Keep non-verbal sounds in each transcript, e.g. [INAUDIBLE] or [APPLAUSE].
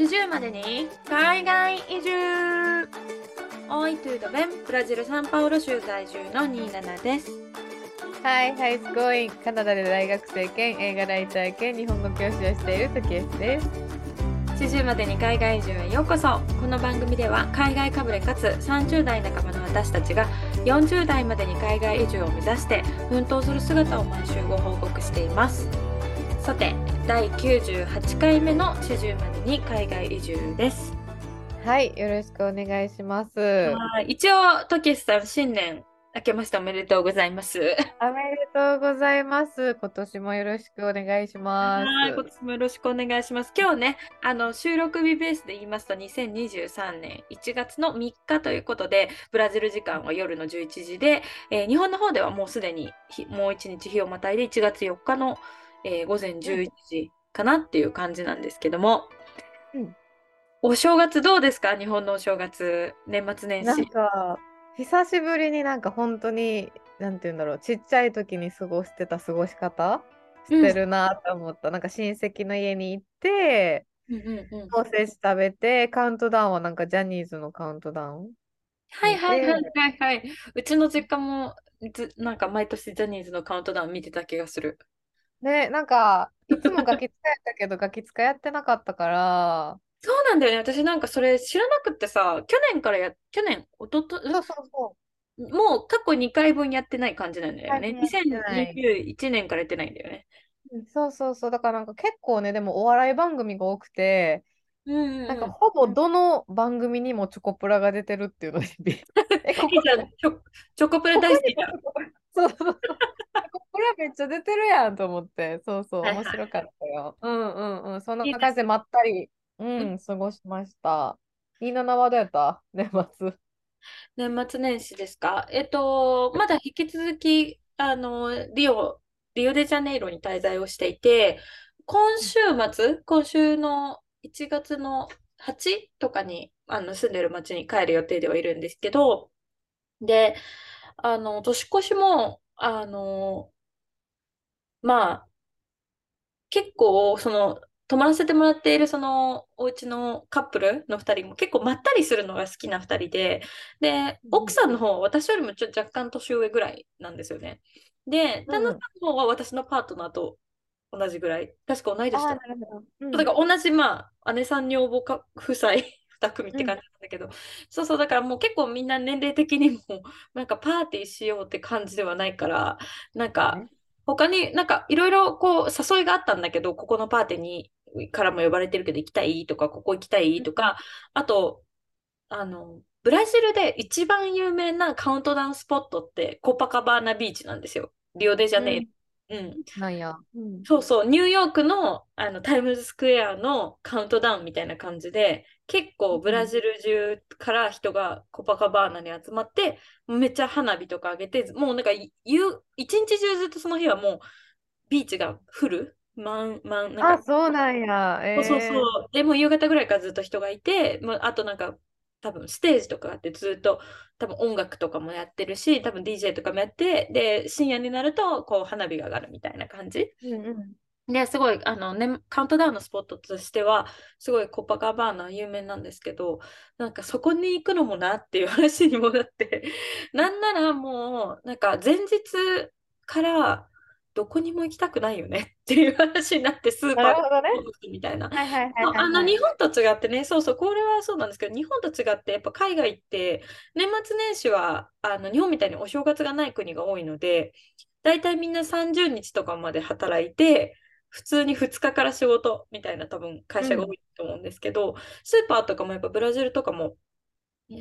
40までに。海外移住。オイトゥードベンブラジル・サンパウロ州在住の27です。Hi, how's it going? カナダで大学生兼映画ライター兼日本語教師をしている時エスです。40までに海外移住へようこそ。この番組では海外かぶれかつ30代半ばの私たちが40代までに海外移住を目指して奮闘する姿を毎週ご報告しています。さて第98回目の40までに海外移住ですはい、よろしくお願いします。はい一応トキエスさん新年明けましておめでとうございますおめでとうございます。今年もよろしくお願いしまはい、す。今年もよろしくお願いします。今日ね、あの収録日ベースで言いますと、2023年1月の3日ということで、ブラジル時間は夜の11時で、えー日本の方ではもうすでに日もう1日日をまたいで1月4日の、えー午前11時かなっていう感じなんですけども、うん。お正月どうですか？日本のお正月、年末年なん始。か、久しぶりになんか本当に、なんて言うんだろう、ちっちゃい時に過ごしてた過ごし方？してるなと思った。なんか親戚の家に行って、うんうんうん。おせち食べて、カウントダウンはなんかジャニーズのカウントダウン？はいはいはいはいはい。うちの実家もずなんか毎年ジャニーズのカウントダウン見てた気がする。ね、なんか、いつもガキ使やったけど、ガキ使やってなかったから、そうなんだよね。私なんかそれ知らなくってさ、去年からや、去年、おとと、そうそうそもう過去2回分やってない感じなんだよね。はいやってない2021年からやってないんだよね。そうそうそう。だからなんか結構ね、でもお笑い番組が多くて、うんうんうん。なんかほぼどの番組にもチョコプラが出てるっていうのにえ、ここ。チョチョコプラ大好きじゃん。そうそうそう。チョコプラめっちゃ出てるやんと思って、そうそう、面白かったよ。うんうんうん。そんな感じでまったり、うん、過ごしました。いいなはどうやった？[LAUGHS] 年末。年末年始ですか？えっと、まだ引き続き、あの、リオ、リオデジャネイロに滞在をしていて、今週末、今週の1月の8とかに、あの、住んでる町に帰る予定ではいるんですけど、で、あの、年越しも、あの、まあ、結構、その、泊まらせてもらっているそのお家のカップルの2人も結構まったりするのが好きな2人で、で、うん。奥さんの方は私よりもちょっと若干年上ぐらいなんですよね。で、旦那さんの方は私のパートナーと同じぐらい、確か同い年だ。うん。だから同じ、まあ、姉さん女房か夫妻2組って感じなんだけど、そうそう、だからもう結構みんな年齢的にも、なんかパーティーしようって感じではないから、なんかね、他になんかいろいろこう誘いがあったんだけど、ここのパーティーにからも呼ばれてるけど行きたいとか、ここ行きたいとか、あと、あの、ブラジルで一番有名なカウントダウンスポットってコパカバーナビーチなんですよ。リオデジャネイロ。うん。なんや。うん。そうそう、ニューヨークの、あのタイムズスクエアのカウントダウンみたいな感じで、結構ブラジル中から人がコパカバーナに集まって、めっちゃ花火とか上げて、もうなんか夕一日中ずっとその日はもうビーチがフル、満、満、なんあ、か、そうなんや。えそうそうそーう。でもう夕方ぐらいからずっと人がいて、もうあとなんか多分ステージとかあってずっと多分音楽とかもやってるし、多分 DJ とかもやって、で、深夜になるとこう花火が上がるみたいな感じ。うんうんで、すごい、あの、ね、カウントダウンのスポットとしては、すごいコパカバーナ有名なんですけど、なんかそこに行くのもなっていう話にもなって、[LAUGHS] なんならもう、なんか前日からどこにも行きたくないよねっていう話になって、スーパーなるほどね。みたいな。はいはいはいはいあのはい日本と違ってね、そうそう、これはそうなんですけど、日本と違って、やっぱ海外って、年末年始はあの日本みたいにお正月がない国が多いので、大体みんな30日とかまで働いて、普通に2日から仕事みたいな多分会社が多いと思うんですけど、スーパーとかもやっぱブラジルとかも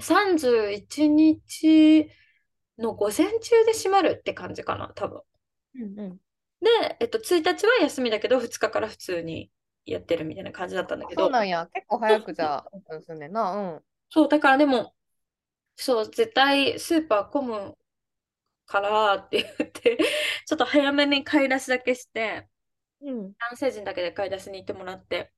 31日の午前中で閉まるって感じかな、多分。うんうんで、えっと、1日は休みだけど、2日から普通にやってるみたいな感じだったんだけど、そうなんや。結構早くじゃあ、オープンすんねんな。うん。そう、だからでも、そう、絶対スーパー混むからって言って、[LAUGHS] ちょっと早めに買い出しだけして、うん。男性陣だけで買い出しに行ってもらって、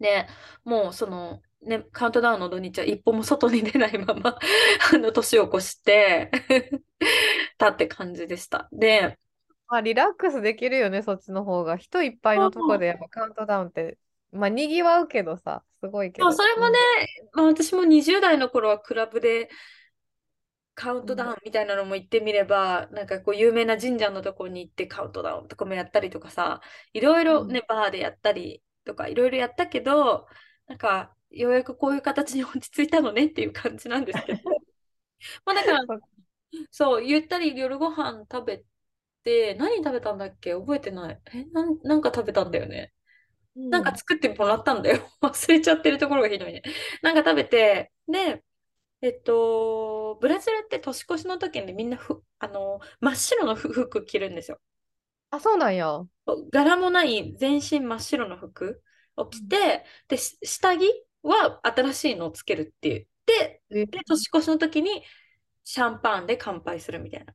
で、もうその、ね、カウントダウンの土日は一歩も外に出ないまま、[LAUGHS] あの、年を越して [LAUGHS] たって感じでした。で、まあ、リラックスできるよね、そっちの方が。人いっぱいのとこでやっぱカウントダウンって、まあ、にぎわうけどさ、すすごいけど。それもね、まあ、私も20代の頃はクラブでカウントダウンみたいなのも行ってみれば、なんかこう有名な神社のとこに行ってカウントダウンとかもやったりとかさ、いろいろね、バーでやったりとかいろいろやったけど、なんかようやくこういう形に落ち着いたのねっていう感じなんですけど。[LAUGHS] まあだから、そう、ゆったり夜ご飯食べて、何食べたんだっけ？覚えてない。え、なんなんか食べたんだよね。なんか作ってもらったんだよ。[LAUGHS] 忘れちゃってるところがひどいね。なんか食べて、で、えっと、ブラジルって年越しの時にみんなふあの真っ白の服着るんですよ。あ、そうなんや。柄もない全身真っ白の服を着て、で、下着は新しいのをつけるって言って、で、年越しの時にシャンパンで乾杯するみたいな。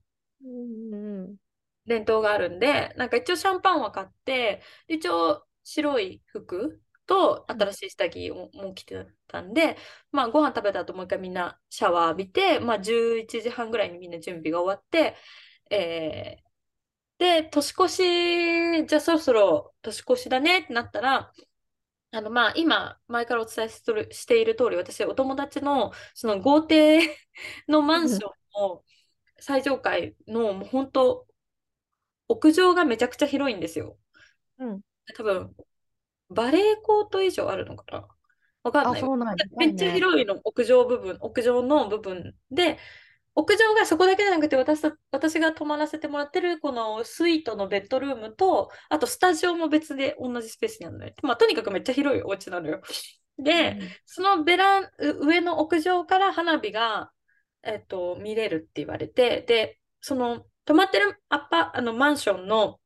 伝統があるんで、なんか一応シャンパンは買って、一応白い服と新しい下着をもう着てたんで、まあご飯食べた後もう一回みんなシャワー浴びて、まあ11時半ぐらいにみんな準備が終わって、えー、で、年越し、じゃあそろそろ年越しだねってなったら、あのまあ今、前からお伝えしている通り、私、お友達のその豪邸のマンションの最上階のもう本当、屋上がめちゃくちゃ広いんですよ。うん、多分バレーコート以上あるのかな？わかんない。なんめっちゃ広いの、屋上部分、屋上の部分で、屋上がそこだけじゃなくて私私が泊まらせてもらってるこのスイートのベッドルームとあとスタジオも別で同じスペースにあるのね、まあ、とにかくめっちゃ広いお家なのよ。[LAUGHS] で、うん、そのベラン上の屋上から花火が、えっと、見れるって言われてでその泊まってるアパあのマンションの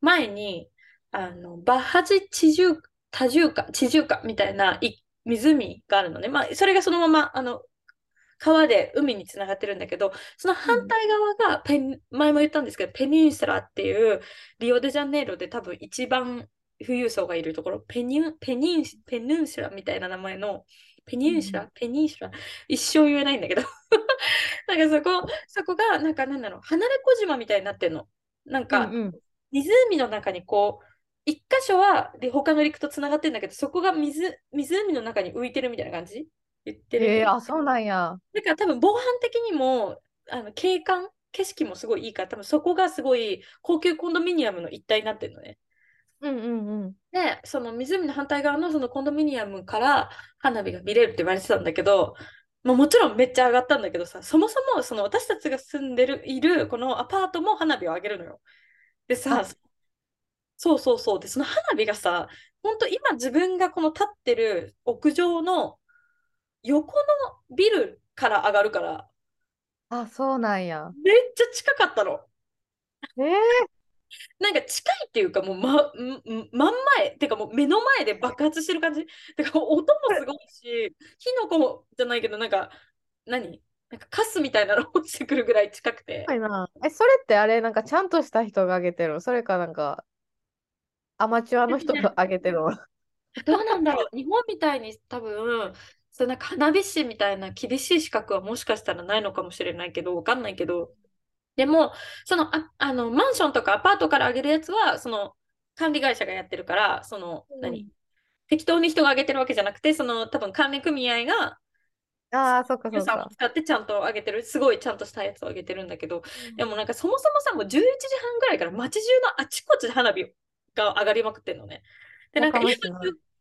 前にあの、バッハジ地中、多重化、地中化みたいな湖があるのね。まあ、それがそのまま、あの、川で海につながってるんだけど、その反対側がペン、前も言ったんですけど、ペニンスラっていうリオデジャネイロで多分一番富裕層がいるところ、ペニン、ペニン、ペニンシュラみたいな名前の、ペニンシュラ、うん、ペニンシュラ、一生言えないんだけど [LAUGHS] なんかそこ、そこが、なんかなんだろう、離れ小島みたいになってんの。なんか、うんうん、湖の中にこう、一箇所は他の陸とつながってるんだけど、そこが水湖の中に浮いてるみたいな感じ？言ってる。えー、あ、そうなんや。だから多分防犯的にも、あの景観、景色もすごいいいから、多分そこがすごい高級コンドミニアムの一体になってるのね。うんうんうん。で、その湖の反対側のそのコンドミニアムから花火が見れるって言われてたんだけど、まあ、もちろんめっちゃ上がったんだけどさ、そもそもその私たちが住んでる、いるこのアパートも花火を上げるのよ。でさ、そうそうそう。で、その花火がさ、本当今自分がこの立ってる屋上の横のビルから上がるから、あ、そうなんや。めっちゃ近かったの。えー、なんか近いっていうかもう、ま、真ん前ってかもう目の前で爆発してる感じてか音もすごいし火の粉じゃないけどなんか何？なんかカスみたいなの落ちてくるぐらい近くて。はいな。え、それってあれなんかちゃんとした人があげてるそれかなんかアマチュアの人が上げてるわ。どうなんだろう？日本みたいに多分、そなんか花火師みたいな厳しい資格はもしかしたらないのかもしれないけど、わかんないけど、でも、そのああのマンションとかアパートから上げるやつは、その管理会社がやってるから、その、うん、何？適当に人が上げてるわけじゃなくて、その多分管理組合がああ、そっかそっか。使ってちゃんと上げてる、すごいちゃんとしたやつを上げてるんだけど、うん、でもなんかそもそもさ、もう11時半ぐらいから街中のあちこちで花火が上がりまくってんのね。で、なんか今、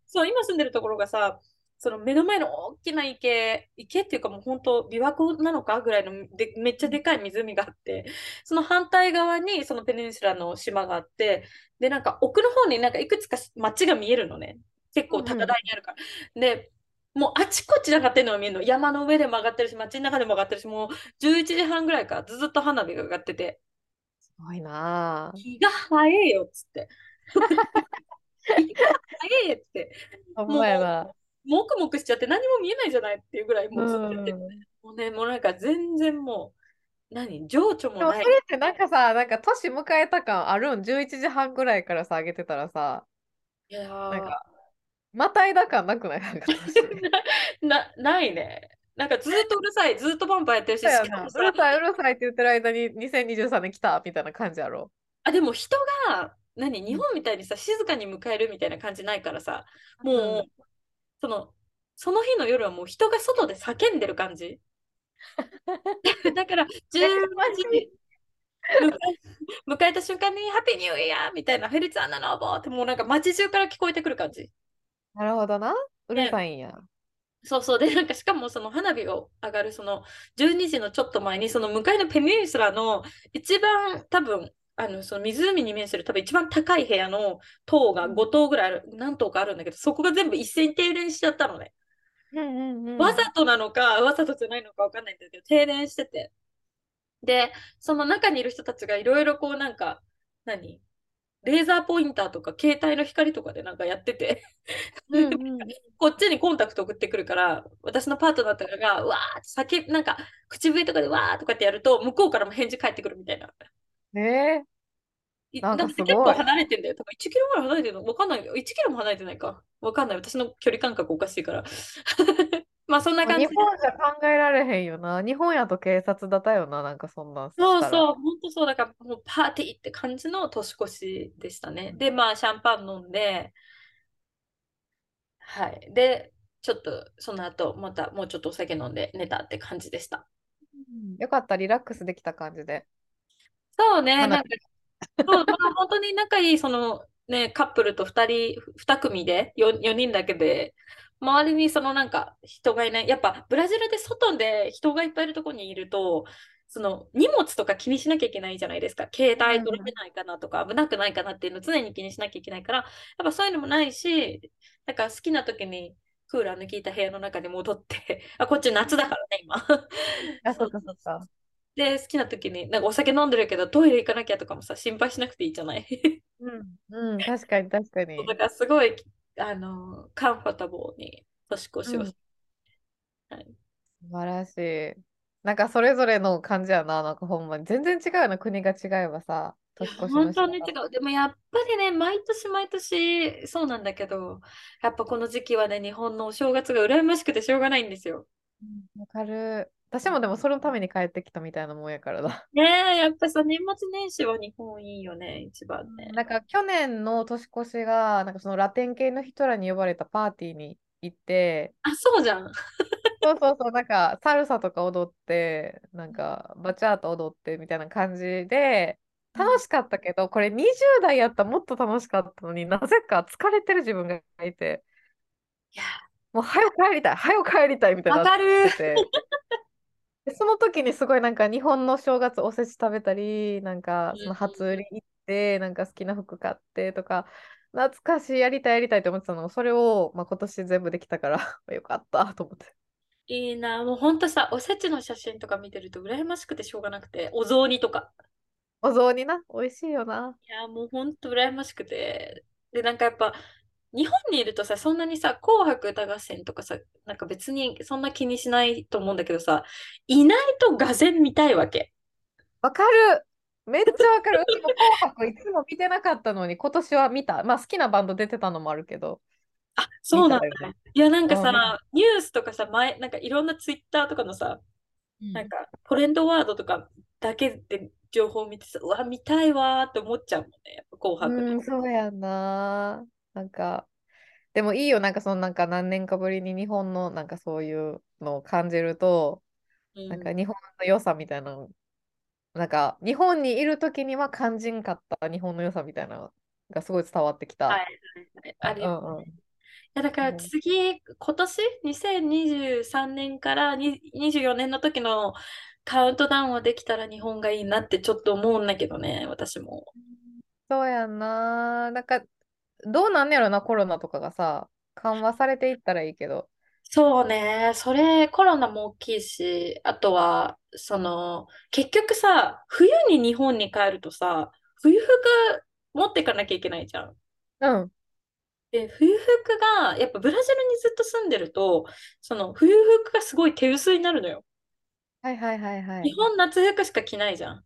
そう、今住んでるところがさ、その目の前の大きな池、池っていうかもう本当琵琶湖なのかぐらいのでめっちゃでかい湖があって、その反対側にそのペニンシュラの島があって、で、なんか奥の方になんかいくつか街が見えるのね。結構高台にあるから。うん、で、もうあちこち上がってるのが見えるの。山の上でも上がってるし、街の中でも上がってるし、もう11時半ぐらいからずっと花火が上がってて。すごいな気が早いよっつって。[LAUGHS] 早いって。もう、もくもくしちゃって何も見えないじゃないっていうぐらいもうずっとやってる、もうね、もうなんか全然もう、何情緒もない。それってなんかさ、なんか年迎えた感あるん ?11 時半ぐらいからさ、あげてたらさ、いやなんか、また枝感なくない？なんか [LAUGHS] なないね。なんかずっとうるさい、ずっとパンパンやってるし、うるさい、うるさいって言ってる間に2023年来たみたいな感じやろ。あ、でも人が何日本みたいにさ静かに迎えるみたいな感じないからさもう、そのその日の夜はもう人が外で叫んでる感じ。[LAUGHS] だから、12時迎えた瞬間に、ハッピーニューイヤーみたいな、フェリツァンナノーボーってもうなんか街中から聞こえてくる感じ。なるほどな。うるさいんや。そうそう。で、なんかしかもその花火を上がるその12時のちょっと前に、その向かいのペニンスラの一番多分、あのその湖に面する多分一番高い部屋の塔が5棟ぐらいある、何棟かあるんだけど、そこが全部一斉に停電しちゃったのね。うんうんうん、わざとなのか、わざとじゃないのかわかんないんだけど、停電してて。で、その中にいる人たちがいろいろこうなんか、何？レーザーポインターとか携帯の光とかでなんかやっててうんうん、[LAUGHS] こっちにコンタクト送ってくるから、私のパートナーとかが、わーって先、なんか口笛とかでわーとかってやると、向こうからも返事返ってくるみたいな。えいなんかすごいだって結構離れてんだよ。多分1キロぐらい離れてるのわかんない。1キロも離れてないか。わかんない。私の距離感覚おかしいから。[LAUGHS] まあそんなー、感じで。日本じゃ考えられへんよな。日本やと警察だったよな、なんかそんなんしたらそうそう、本当そう、だからもうパーティーって感じの年越しでしたね。で、まあシャンパン飲んで、はい。で、ちょっとその後、またもうちょっとお酒飲んで寝たって感じでした。うんよかった、リラックスできた感じで。そうね、花なんか、そう、まあ、本当に仲いい、そのね、カップルと2人、2組で4、4人だけで、周りにそのなんか人がいない。やっぱブラジルで外で人がいっぱいいるところにいると、その荷物とか気にしなきゃいけないじゃないですか。携帯取られないかなとか、危なくないかなっていうのを常に気にしなきゃいけないから、やっぱそういうのもないし、なんか好きな時にクーラーの効いた部屋の中に戻って、あ、こっち夏だからね、今。あ、[LAUGHS] そっかそっか。で、好きな時に、なんかお酒飲んでるけどトイレ行かなきゃとかもさ、心配しなくていいじゃない？[LAUGHS] うん、うん、確かに確かに。だからすごい、あの、カンファタボーに年越しをうんし、はい。素晴らしい。なんかそれぞれの感じやな、なんかほんまに。全然違うよな、国が違えばさ、年越しの本当に違う。でもやっぱりね、毎年毎年そうなんだけど、やっぱこの時期はね、日本のお正月が羨ましくてしょうがないんですよ。うんわかる。私もでもそれのために帰ってきたみたいなもんやからだ。ねえ、やっぱさ、年末年始は日本いいよね、一番ね。なんか去年の年越しが、なんかそのラテン系の人らに呼ばれたパーティーに行って、あ、そうじゃん。そうそうそう、なんかサルサとか踊って、なんかバチャート踊ってみたいな感じで、楽しかったけど、これ20代やったらもっと楽しかったのになぜか疲れてる自分がいて、いや、もう早く帰りたい、早く帰りたいみたいになっわかる。その時にすごいなんか日本の正月おせち食べたり、なんかその初売り行って、なんか好きな服買ってとか、懐かしい、やりたいやりたいと思ってたのを、それを、まあ、今年全部できたから [LAUGHS] よかったと思って。いいな、もうほんとさ、おせちの写真とか見てると羨ましくてしょうがなくて、お雑煮とか。お雑煮な、美味しいよな。いや、もうほんと羨ましくて。で、なんかやっぱ、日本にいるとさ、そんなにさ、紅白歌合戦とかさ、なんか別にそんな気にしないと思うんだけどさ、いないとがぜ見たいわけ。わかるめっちゃわかる。うちも紅白いつも見てなかったのに、今年は見た。まあ好きなバンド出てたのもあるけど。あ、そうなんだね。いや、なんかうんさ、ニュースとかさ、前、なんかいろんなツイッターとかのさ、なんかトレンドワードとかだけで情報を見てさ、うわ、見たいわーって思っちゃうもんね、やっぱ紅白うん、そうやんな。なんか、でもいいよ、なんかそのなんか何年かぶりに日本のなんかそういうのを感じると、うんなんか日本の良さみたいなの、なんか日本にいる時には感じんかった日本の良さみたいなのがすごい伝わってきた。はいはいうんうん。いやだからうん次、今年？2023年からに24年の時のカウントダウンはできたら日本がいいなってちょっと思うんだけどね、私も。そうやんな。なんか、どうなんねやろな、コロナとかがさ、緩和されていったらいいけど。そうね、それコロナも大きいし、あとは、その、結局さ、冬に日本に帰るとさ、冬服持っていかなきゃいけないじゃん。うん。で、冬服が、やっぱブラジルにずっと住んでると、その冬服がすごい手薄になるのよ。はいはいはいはい日。本夏服しか着ないじゃん。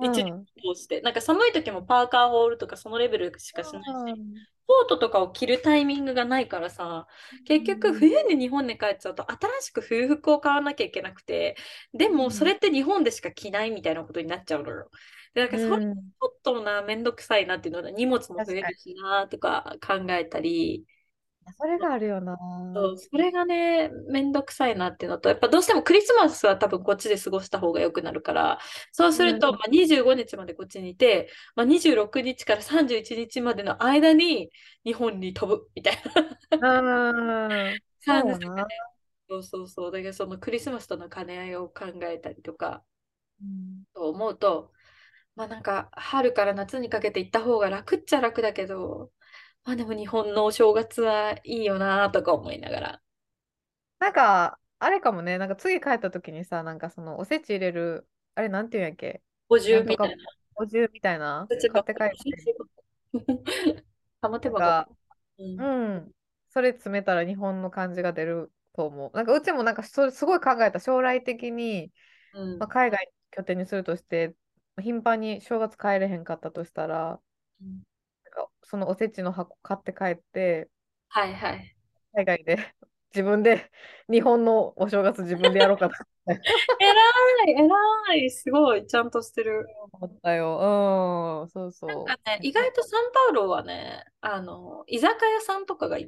一うん。年通して。なんか寒い時もパーカーホールとかそのレベルしかしないし、うん。コートとかを着るタイミングがないからさ、結局冬に日本に帰っちゃうと新しく冬服を買わなきゃいけなくて、でうん。もそれって日本でしか着ないみたいなことになっちゃうのよ。で、なんかそれちうん。ょっとな、めんどくさいなっていうので、荷物も増えるしなとか考えたり、それがあるよな。そう、それがね、めんどくさいなっていうのと、やっぱどうしてもクリスマスは多分こっちで過ごした方が良くなるから、そうすると、うん。まあ、25日までこっちにいて、まあ、26日から31日までの間に日本に飛ぶみたいなうん。感そうね。そうそうそう。だけどそのクリスマスとの兼ね合いを考えたりとか、うんと思うと、まあなんか春から夏にかけて行った方が楽っちゃ楽だけど、まあでも日本のお正月はいいよなとか思いながら。なんか、あれかもね、なんか次帰った時にさ、なんかそのおせち入れる、あれなんていうんやっけ？補なんとか充みたいな。お重みたいな？ち買って帰箱。って、玉手箱。なんか、うん。うん、それ詰めたら日本の感じが出ると思う。なんかうちもなんかそれすごい考えた。将来的に、まあ、うん。海外拠点にするとして、頻繁に正月帰れへんかったとしたら、うんそのおせちの箱買って帰って、はいはい。海外で [LAUGHS] 自分で日本のお正月自分でやろうかとえらい、えらい、すごい、ちゃんとしてる。思ったよ。うん、そうそなんかね、意外とサンパウロはね、あの、居酒屋さんとかが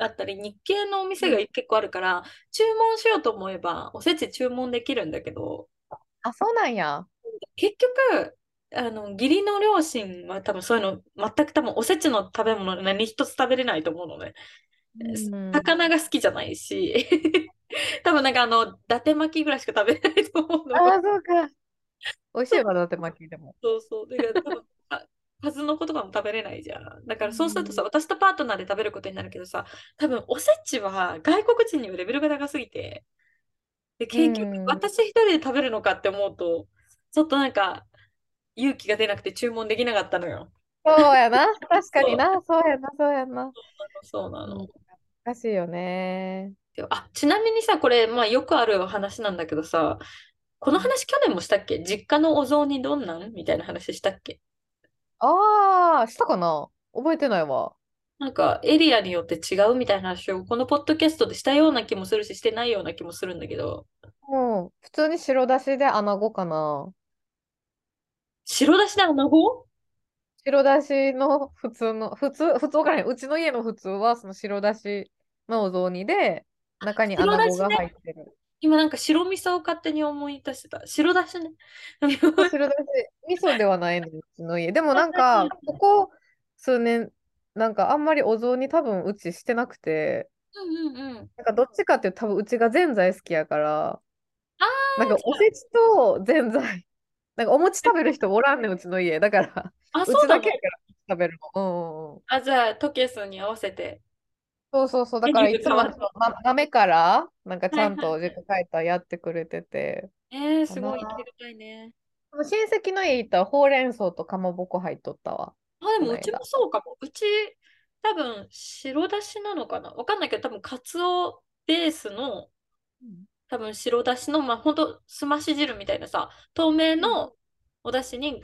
あったり、日系のおう。うん店が結構あるから、注文しようと思えば、おせち注文できるんだけど、あ、そうなんや。結局、あの、義理の両親は多分そういうの、全く多分おせちの食べ物何一つ食べれないと思うのね。うん。魚が好きじゃないし、[LAUGHS] 多分なんかあの、伊達巻きぐらいしか食べれないと思うの。ああ、そうか。美味しいわ、だって巻きでも。そうそう。だから多分、あ数の子とかも食べれないじゃん。だうからそうするとさ、ん。私とパートナーで食べることになるけどさ、多分おせちは外国人にはレベルが高すぎて、で、う結局ん。私一人で食べるのかって思うと、ちょっとなんか勇気が出なくて注文できなかったのよ。そうやな。[LAUGHS] 確かにな。そうやな、そうやな。そうなの。うん。難しいよね。であ、ちなみにさ、これ、まあよくある話なんだけどさ、この話去年もしたっけ？実家のお雑煮どんなん？みたいな話したっけ？ああー、したかな？覚えてないわ。なんかエリアによって違うみたいな話をこのポッドキャストでしたような気もするし、してないような気もするんだけど、うん。普通に白だしで穴子かな。白だしで穴子白だしの普通の、普通、普通わから。うちの家の普通はその白だしのお雑煮で、中に穴子が。入ってる。今なんか白味噌を勝手に思い出してた。白だしね。あ白だし、味噌ではないの、うちの家。でもなんか、ここ数年、なんかあんまりお雑煮多分うちしてなくて、うんうんうん。なんかどっちかっていうと多分うちがぜんざい好きやから、あなんかおせちとぜんざい、なんかお餅食べる人おらんねん、うちの家。だから、あ、そうちだけやから食べるの。うん。あ、じゃあ、トケスに合わせてそうそうそう。だからいつも豆から、なんかちはいゃん。と自家帰ったやってくれてて、えー。すごい、行ってみたいね。でも親戚の家行ったらほうれん草とかまぼこ入っとったわ、あ、でもうちも。そうかも。うち、多分、白だしなのかなわかんないけど、多分、カツオベースの、うん多分、白だしの、まあ、ほんと、すまし汁みたいなさ、透明うんのお出汁に、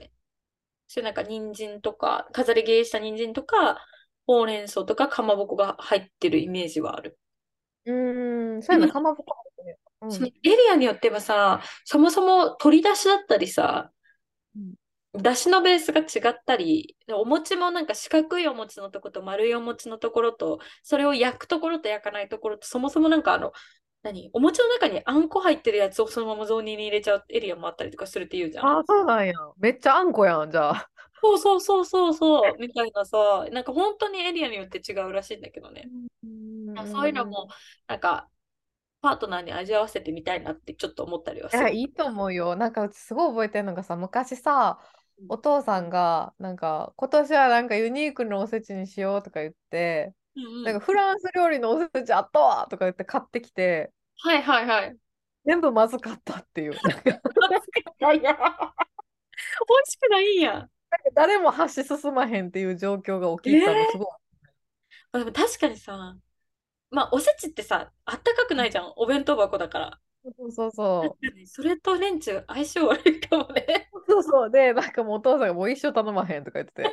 そういうなんか、人参とか、飾り切りした人参とか、ほうれん草とか、かまぼこが入ってるイメージはある。うーん、そうでも、やな、かまぼこ入ってる。うそのん。エリアによってはさ、そもそも鶏だしだったりさ、うんだしのベースが違ったり、お餅もなんか四角いお餅のところと丸いお餅のところと、それを焼くところと焼かないところと、そもそもなんかあの、何？お餅の中にあんこ入ってるやつをそのまま雑煮に入れちゃうエリアもあったりとかするって言うじゃん。ああ、そうなんや。めっちゃあんこやん、じゃあ。そうそうそうそうそう、みたいなさ、なんか本当にエリアによって違うらしいんだけどね。うんそういうの。も、なんか、パートナーに味合わせてみたいなってちょっと思ったりはいや、する。いいと思うよ。なんかうちすごい覚えてるのがさ、昔さ、うんお父さんが、なんか、今年はなんかユニークなおせちにしようとか言って、うんうん。なんかフランス料理のおせちあったわとか言って買ってきて、はいはいはい。全部まずかったっていう。なんかいや、美味しくないんや。誰も箸進まへんっていう状況が起きたの、すええごい。あでも確かにさ、まあおせちってさ、あったかくないじゃん。お弁当箱だから。そうそうそ確かにそれとレンチ相性悪いかもね。う。そうそう。で、なんかもうお父さんがもう一生頼まへんとか言ってて。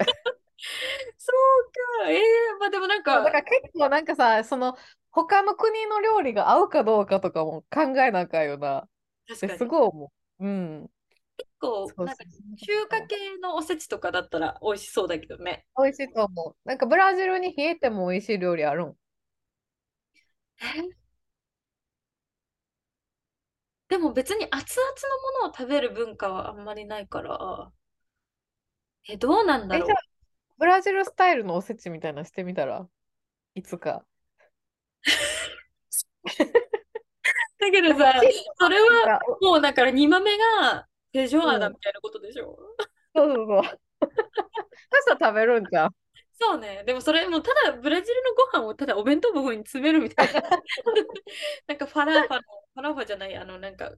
[LAUGHS] そうか。ええまあでもなんそうだか、から結構なんかさ、その他の国の料理が合うかどうかとかも考えなあかんよな。確かに。結すごい思う。うん。構、なんか。中華系のおせちとかだったら美味しそうだけどね。美味しいと思う。なんかブラジルに冷えても美味しい料理あるん？え？でも別に熱々のものを食べる文化はあんまりないから、え、どうなんだろブラジルスタイルのおせちみたいなのしてみたら？いつか。う。だけどさ、それはもうだから煮豆が手錠だみたいなことでしょ？そうそうそう。[LAUGHS] パスタ食べるんじゃん。そうね。でもそれもただブラジルのご飯をただお弁当箱に詰めるみたいな。[LAUGHS] なんかファラーファの、ファラーファじゃない、あのなんか、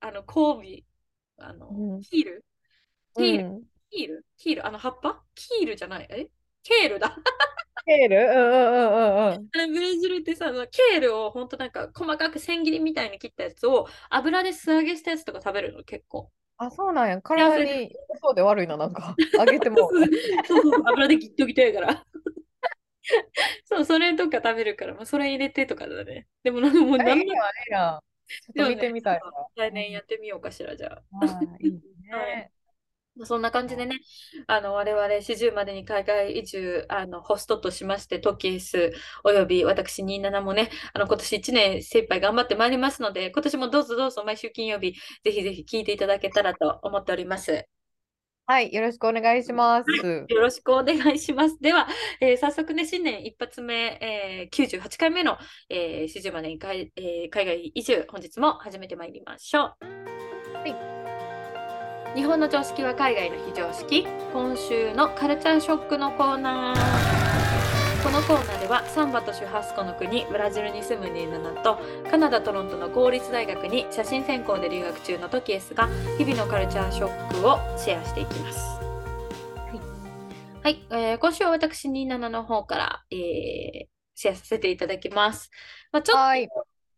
あの、交尾、あの、うん。ヒール？うヒールん。ヒール？ヒール？あの葉っぱ？キールじゃない？え？ケールだ。ケール？うんうんうんうんうん。あのブラジルってさ、あのケールをほんとなんか細かく千切りみたいに切ったやつを油で素揚げしたやつとか食べるの結構。あ、そうなんや。体にそうで悪いな、なんか。[LAUGHS] あげても。そうそう油でギットギトやから。[LAUGHS] そう、それとか食べるから、まあ、それ入れてとかだね。でもなんかもうえ、いいなんも、やん、いいやん。ちょっと見てみたいわ。来うん。年やってみようかしら、じゃあ。[LAUGHS] はい、いいはい。ね。そんな感じでね、あの我々40までに海外移住あのホストとしまして、トキエスおよび私27もね、あの今年1年精一杯頑張ってまいりますので、今年もどうぞどうぞ毎週金曜日、ぜひぜひ聞いていただけたらと思っております。はい、よろしくお願いします。よろしくお願いします。では、えー早速ね、新年一発目、えー98回目の、えー、40までに海,、えー海外移住、本日も始めてまいりましょう。はい。日本の常識は海外の非常識。今週のカルチャーショックのコーナー。このコーナーではサンバとシュハスコの国ブラジルに住むニーナナとカナダ・トロントの公立大学に写真専攻で留学中のトキエスが日々のカルチャーショックをシェアしていきます。はい。はい、えー今週は私ニーナナの方から、えーシェアさせていただきます、まあ、ちょっとはい。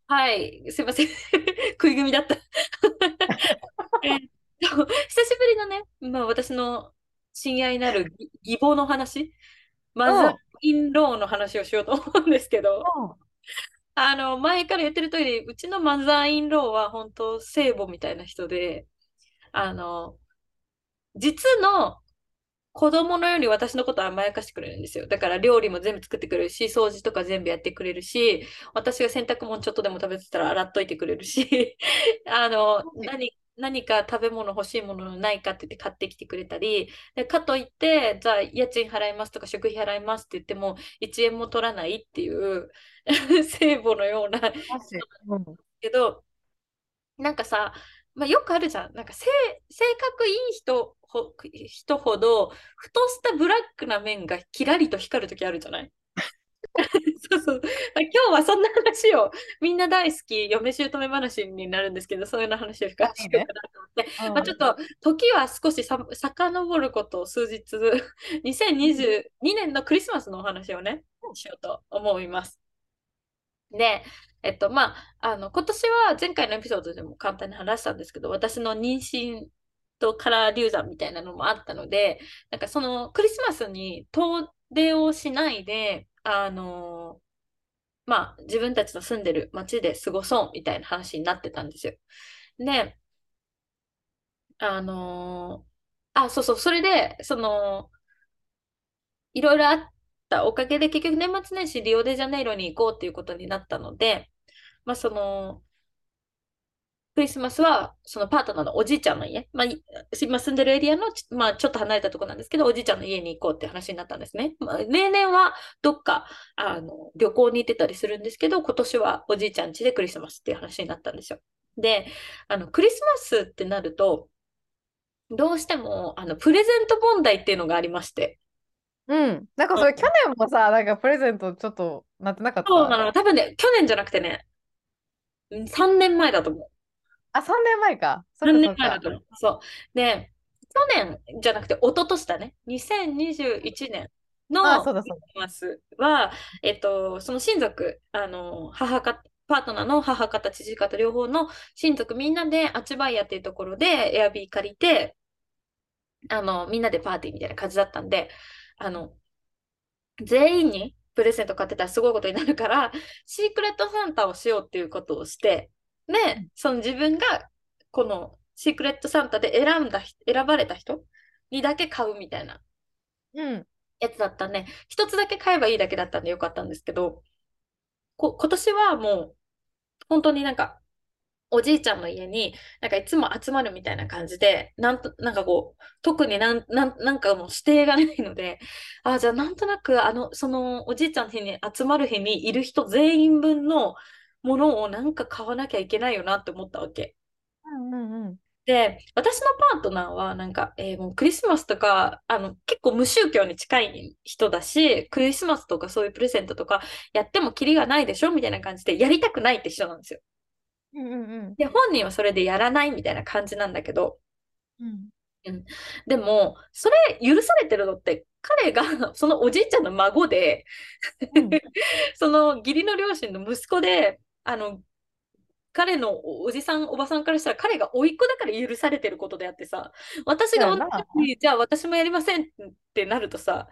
はい。すいません。[LAUGHS] 食い組みだった。え [LAUGHS] ーっと、久しぶりのね、まあ私の親愛なる義義母の話、マザーうん。インローの話をしようと思うんですけど、うん。あの、前から言ってる通り、うちのマザーインローは本当聖母みたいな人で、あの、実の子供のように私のことを甘やかしてくれるんですよ。だから料理も全部作ってくれるし、掃除とか全部やってくれるし、私が洗濯物ちょっとでも食べてたら洗っといてくれるし、[LAUGHS] あの、何、何か食べ物欲しいものないかって言って買ってきてくれたり、でかといって、じゃあ家賃払いますとか食費払いますって言っても1円も取らないっていう [LAUGHS] 聖母のような人なんですマジ。うん。けど、なんかさ、まあ、よくあるじゃん。なんか性、性格いい人ほ、人ほど、ふとしたブラックな面がキラリと光るときあるじゃない？[LAUGHS] そうそう。まあ今日はそんな話を、みんな大好き、嫁姑話になるんですけど、そういうの話を深あ、いいね。くしようかなと思って、うん。まあ、ちょっと、時は少しさ遡ることを数日、2022年のクリスマスのお話をね、しようと思います。で、えっと、まあ、あの、今年は前回のエピソードでも簡単に話したんですけど、私の妊娠とカラー流産みたいなのもあったので、なんかそのクリスマスに遠出をしないで、あの、まあ、自分たちの住んでる町で過ごそうみたいな話になってたんですよ。で、あの、あ、そうそう、それで、その、いろいろあったおかげで結局年末年始リオデジャネイロに行こうっていうことになったので、まあ、その、クリスマスは、そのパートナーのおじいちゃんの家、まあ、今住んでるエリアのち、まあ、ちょっと離れたところなんですけど、おじいちゃんの家に行こうって話になったんですね。まあ、例年はどっかあの旅行に行ってたりするんですけど、今年はおじいちゃん家でクリスマスっていう話になったんですよ。で、あのクリスマスってなると、どうしてもあのプレゼント問題っていうのがありまして。うん。なんかうんそれ去年もさ、なんかプレゼントちょっとなってなかった？そうなの。多分ね、去年じゃなくてね、3年前だと思う。あ、3年前か。そっか3年。前だと思う。そう。で、去年じゃなくて、一昨年だね。2021年あ、のクリ。スマスは、えっと、その親族、あの、母方、パートナーの母方、父方両方の親族みんなでアチバイアっていうところでエアビー借りて、あの、みんなでパーティーみたいな感じだったんで、あの、全員にプレゼント買ってたらすごいことになるから、シークレットサンタをしようっていうことをして、で、その自分がこのシークレットサンタで選んだ、選ばれた人にだけ買うみたいなうん。やつだったんで、一つだけ買えばいいだけだったんでよかったんですけど、こ、今年はもう、本当になんか、おじいちゃんの家に、なんかいつも集まるみたいな感じで、なんと、なんかこう、特になん、なん、なんかもう指定がないので、あ、じゃあなんとなく、あの、そのおじいちゃんの日に集まる日にいる人全員分のものをなんか買わなきゃいけないよなって思ったわけ。うんうんうん。で、私のパートナーは、なんか、えーもうクリスマスとか、あの、結構無宗教に近い人だし、クリスマスとかそういうプレゼントとかやってもキリがないでしょみたいな感じで、やりたくないって人なんですよ。うんうんうん。で、本人はそれでやらないみたいな感じなんだけど、うんでも、それ許されてるのって、彼がそのおじいちゃんの孫で、うん [LAUGHS] その義理の両親の息子で、あの、彼のおじさん、おばさんからしたら彼が甥っ子だから許されてることであってさ、私がそうやな。同じじゃあ私もやりませんってなるとさ、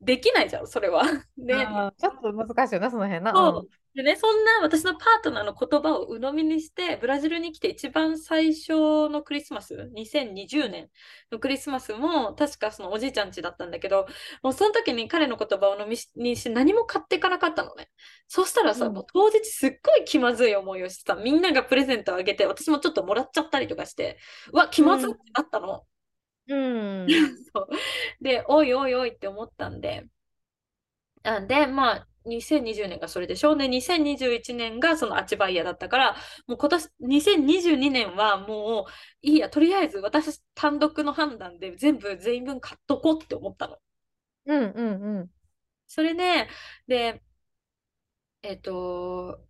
できないじゃん、それは。[LAUGHS] で、ちょっと難しいよな、その辺な。そうでね、そんな私のパートナーの言葉を鵜呑みにして、ブラジルに来て一番最初のクリスマス、2020年のクリスマスも、確かそのおじいちゃん家だったんだけど、もうその時に彼の言葉を飲みにして何も買っていかなかったのね。そしたらさ、うんもう当日すっごい気まずい思いをしてさ、みんながプレゼントをあげて、私もちょっともらっちゃったりとかして、うわ、気まずってなったの。うん。[LAUGHS] そうで、おいおいおいって思ったんで、なんで、まあ、2020年がそれでしょ？で、2021年がそのアチバイヤだったから、もう今年、2022年はもう、いいや、とりあえず私単独の判断で全部全員分買っとこうって思ったの。うんうんうん。それで、で、えっと、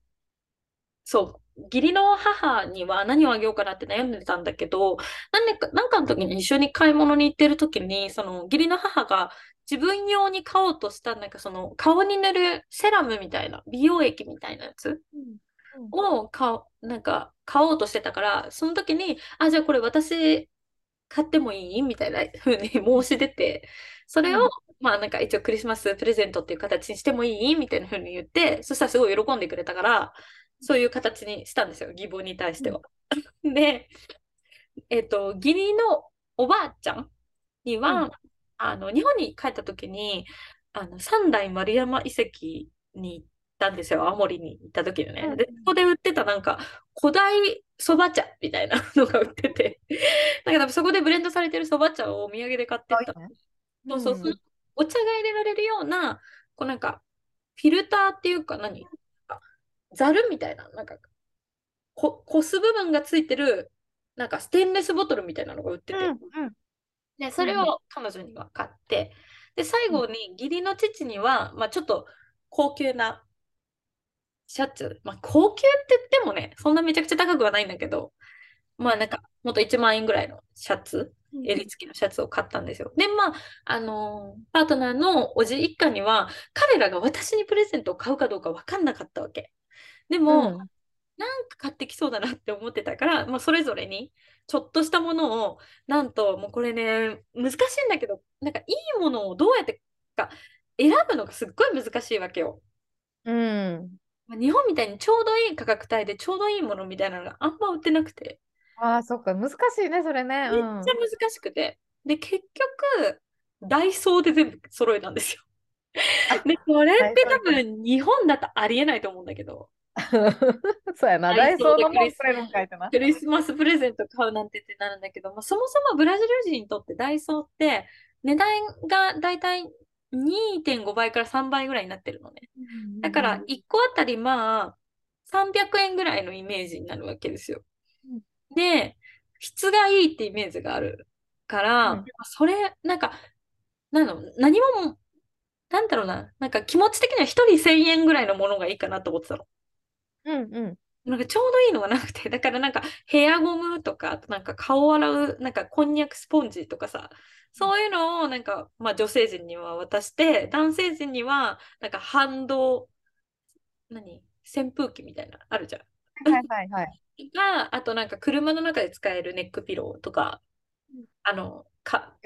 そう、義理の母には何をあげようかなって悩んでたんだけど、何年か、なんかの時に一緒に買い物に行ってる時に、その義理の母が自分用に買おうとした、なんかその顔に塗るセラムみたいな、美容液みたいなやつを買おう、なんか買おうとしてたから、その時に、あ、じゃあこれ私買ってもいい？みたいな風に申し出て、それを、うん。まあなんか一応クリスマスプレゼントっていう形にしてもいい？みたいな風に言って、そしたらすごい喜んでくれたから、そういう形にしたんですよ、義母に対しては。[LAUGHS] で、えっと、義理のおばあちゃんには、うん。あの、日本に帰った時に、あの、三代丸山遺跡に行ったんですよ、青森に行った時にね。うん。で、そこで売ってたなんか、古代そば茶みたいな [LAUGHS] のが売ってて、[LAUGHS] なんか多分そこでブレンドされてるそば茶をお土産で買ってった。そうそう、お茶が入れられるような、こうなんか、フィルターっていうか何？あざるみたいな、なんか、こ、こす部分がついてる、なんかステンレスボトルみたいなのが売ってて、うんうん。で、それを彼女には買って、で、最後に義理の父には、まあちょっと高級なシャツ、まあ高級って言ってもね、そんなめちゃくちゃ高くはないんだけど、まあなんか、もっと1万円ぐらいのシャツ、襟付きのシャツを買ったんですよ。で、まあ、あのーパートナーのおじ一家には、彼らが私にプレゼントを買うかどうか分かんなかったわけ。でも、うんなんか買ってきそうだなって思ってたから、まあ、それぞれにちょっとしたものを、なんと、もうこれね、難しいんだけど、なんかいいものをどうやってか選ぶのがすっごい難しいわけよ。うん。まあ日本みたいにちょうどいい価格帯でちょうどいいものみたいなのがあんま売ってなくて、ああ、そっか、難しいね、それね。めっちゃうん。難しくて。で、結局、ダイソーで全部揃えたんですよ。で、これって多分日本だとありえないと思うんだけど、[LAUGHS] そうやな、ダダイソーのもんくれるんかいってな。クリスマスプレゼント買うなんてってなるんだけど、まあ、そもそもブラジル人にとってダイソーって値段がだいたい2.5倍から3倍ぐらいになってるのね。だから1個あたりまあ300円ぐらいのイメージになるわけですようん。で、質がいいってイメージがあるから、うんそれ、なんか、なの、何も、なんだろうな、なんか気持ち的には1人1000円ぐらいのものがいいかなと思ってたの。うんうん。なんかちょうどいいのがなくて、[LAUGHS] だからなんかヘアゴムとか、あとなんか顔を洗う、なんかこんにゃくスポンジとかさ、そういうのをなんか、まあ女性陣には渡して、男性陣にはなんか反動、何？扇風機みたいな、あるじゃん。はいはいはい。が、[LAUGHS] あとなんか車の中で使えるネックピローとかうん、あの、か、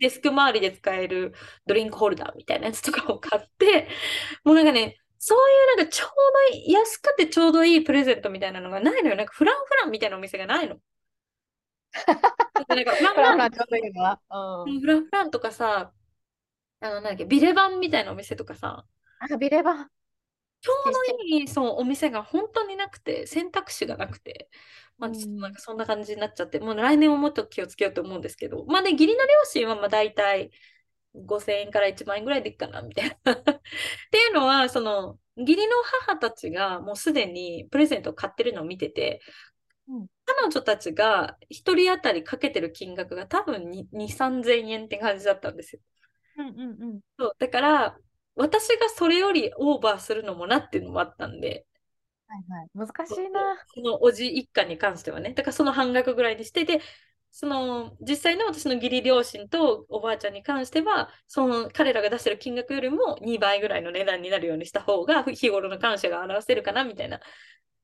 デスク周りで使えるドリンクホルダーみたいなやつとかを買って、もうなんかね、そういうなんかちょうどいい、安くてちょうどいいプレゼントみたいなのがないのよ。なんかフランフランみたいなお店がないの。なんかフランフランフランちょうどいいな。うん。フランフランとかさ、あの、なんだっけ、ビレバンみたいなお店とかさ、あ、ビレバン。ちょう。どいい、そう、お店が本当になくて、選択肢がなくて、まあ、ちょっとなんうん。かそんな感じになっちゃって、もう来年はもっと気をつけようと思うんですけど、まあね、義理の両親はまあ大体5000円から1万円ぐらいでいいかな、みたいな。[LAUGHS] っていうのは、その、義理の母たちがもうすでにプレゼントを買ってるのを見てて、うん。彼女たちが一人当たりかけてる金額が多分2、2、3000円って感じだったんですよ。うんうんうん。そう、だから、私がそれよりオーバーするのもなっていうのもあったんで、はいはい。難しいな。そのおじ一家に関してはね。だからその半額ぐらいにしてて、その実際の私の義理両親とおばあちゃんに関しては、その彼らが出してる金額よりも2倍ぐらいの値段になるようにした方が日頃の感謝が表せるかなみたいな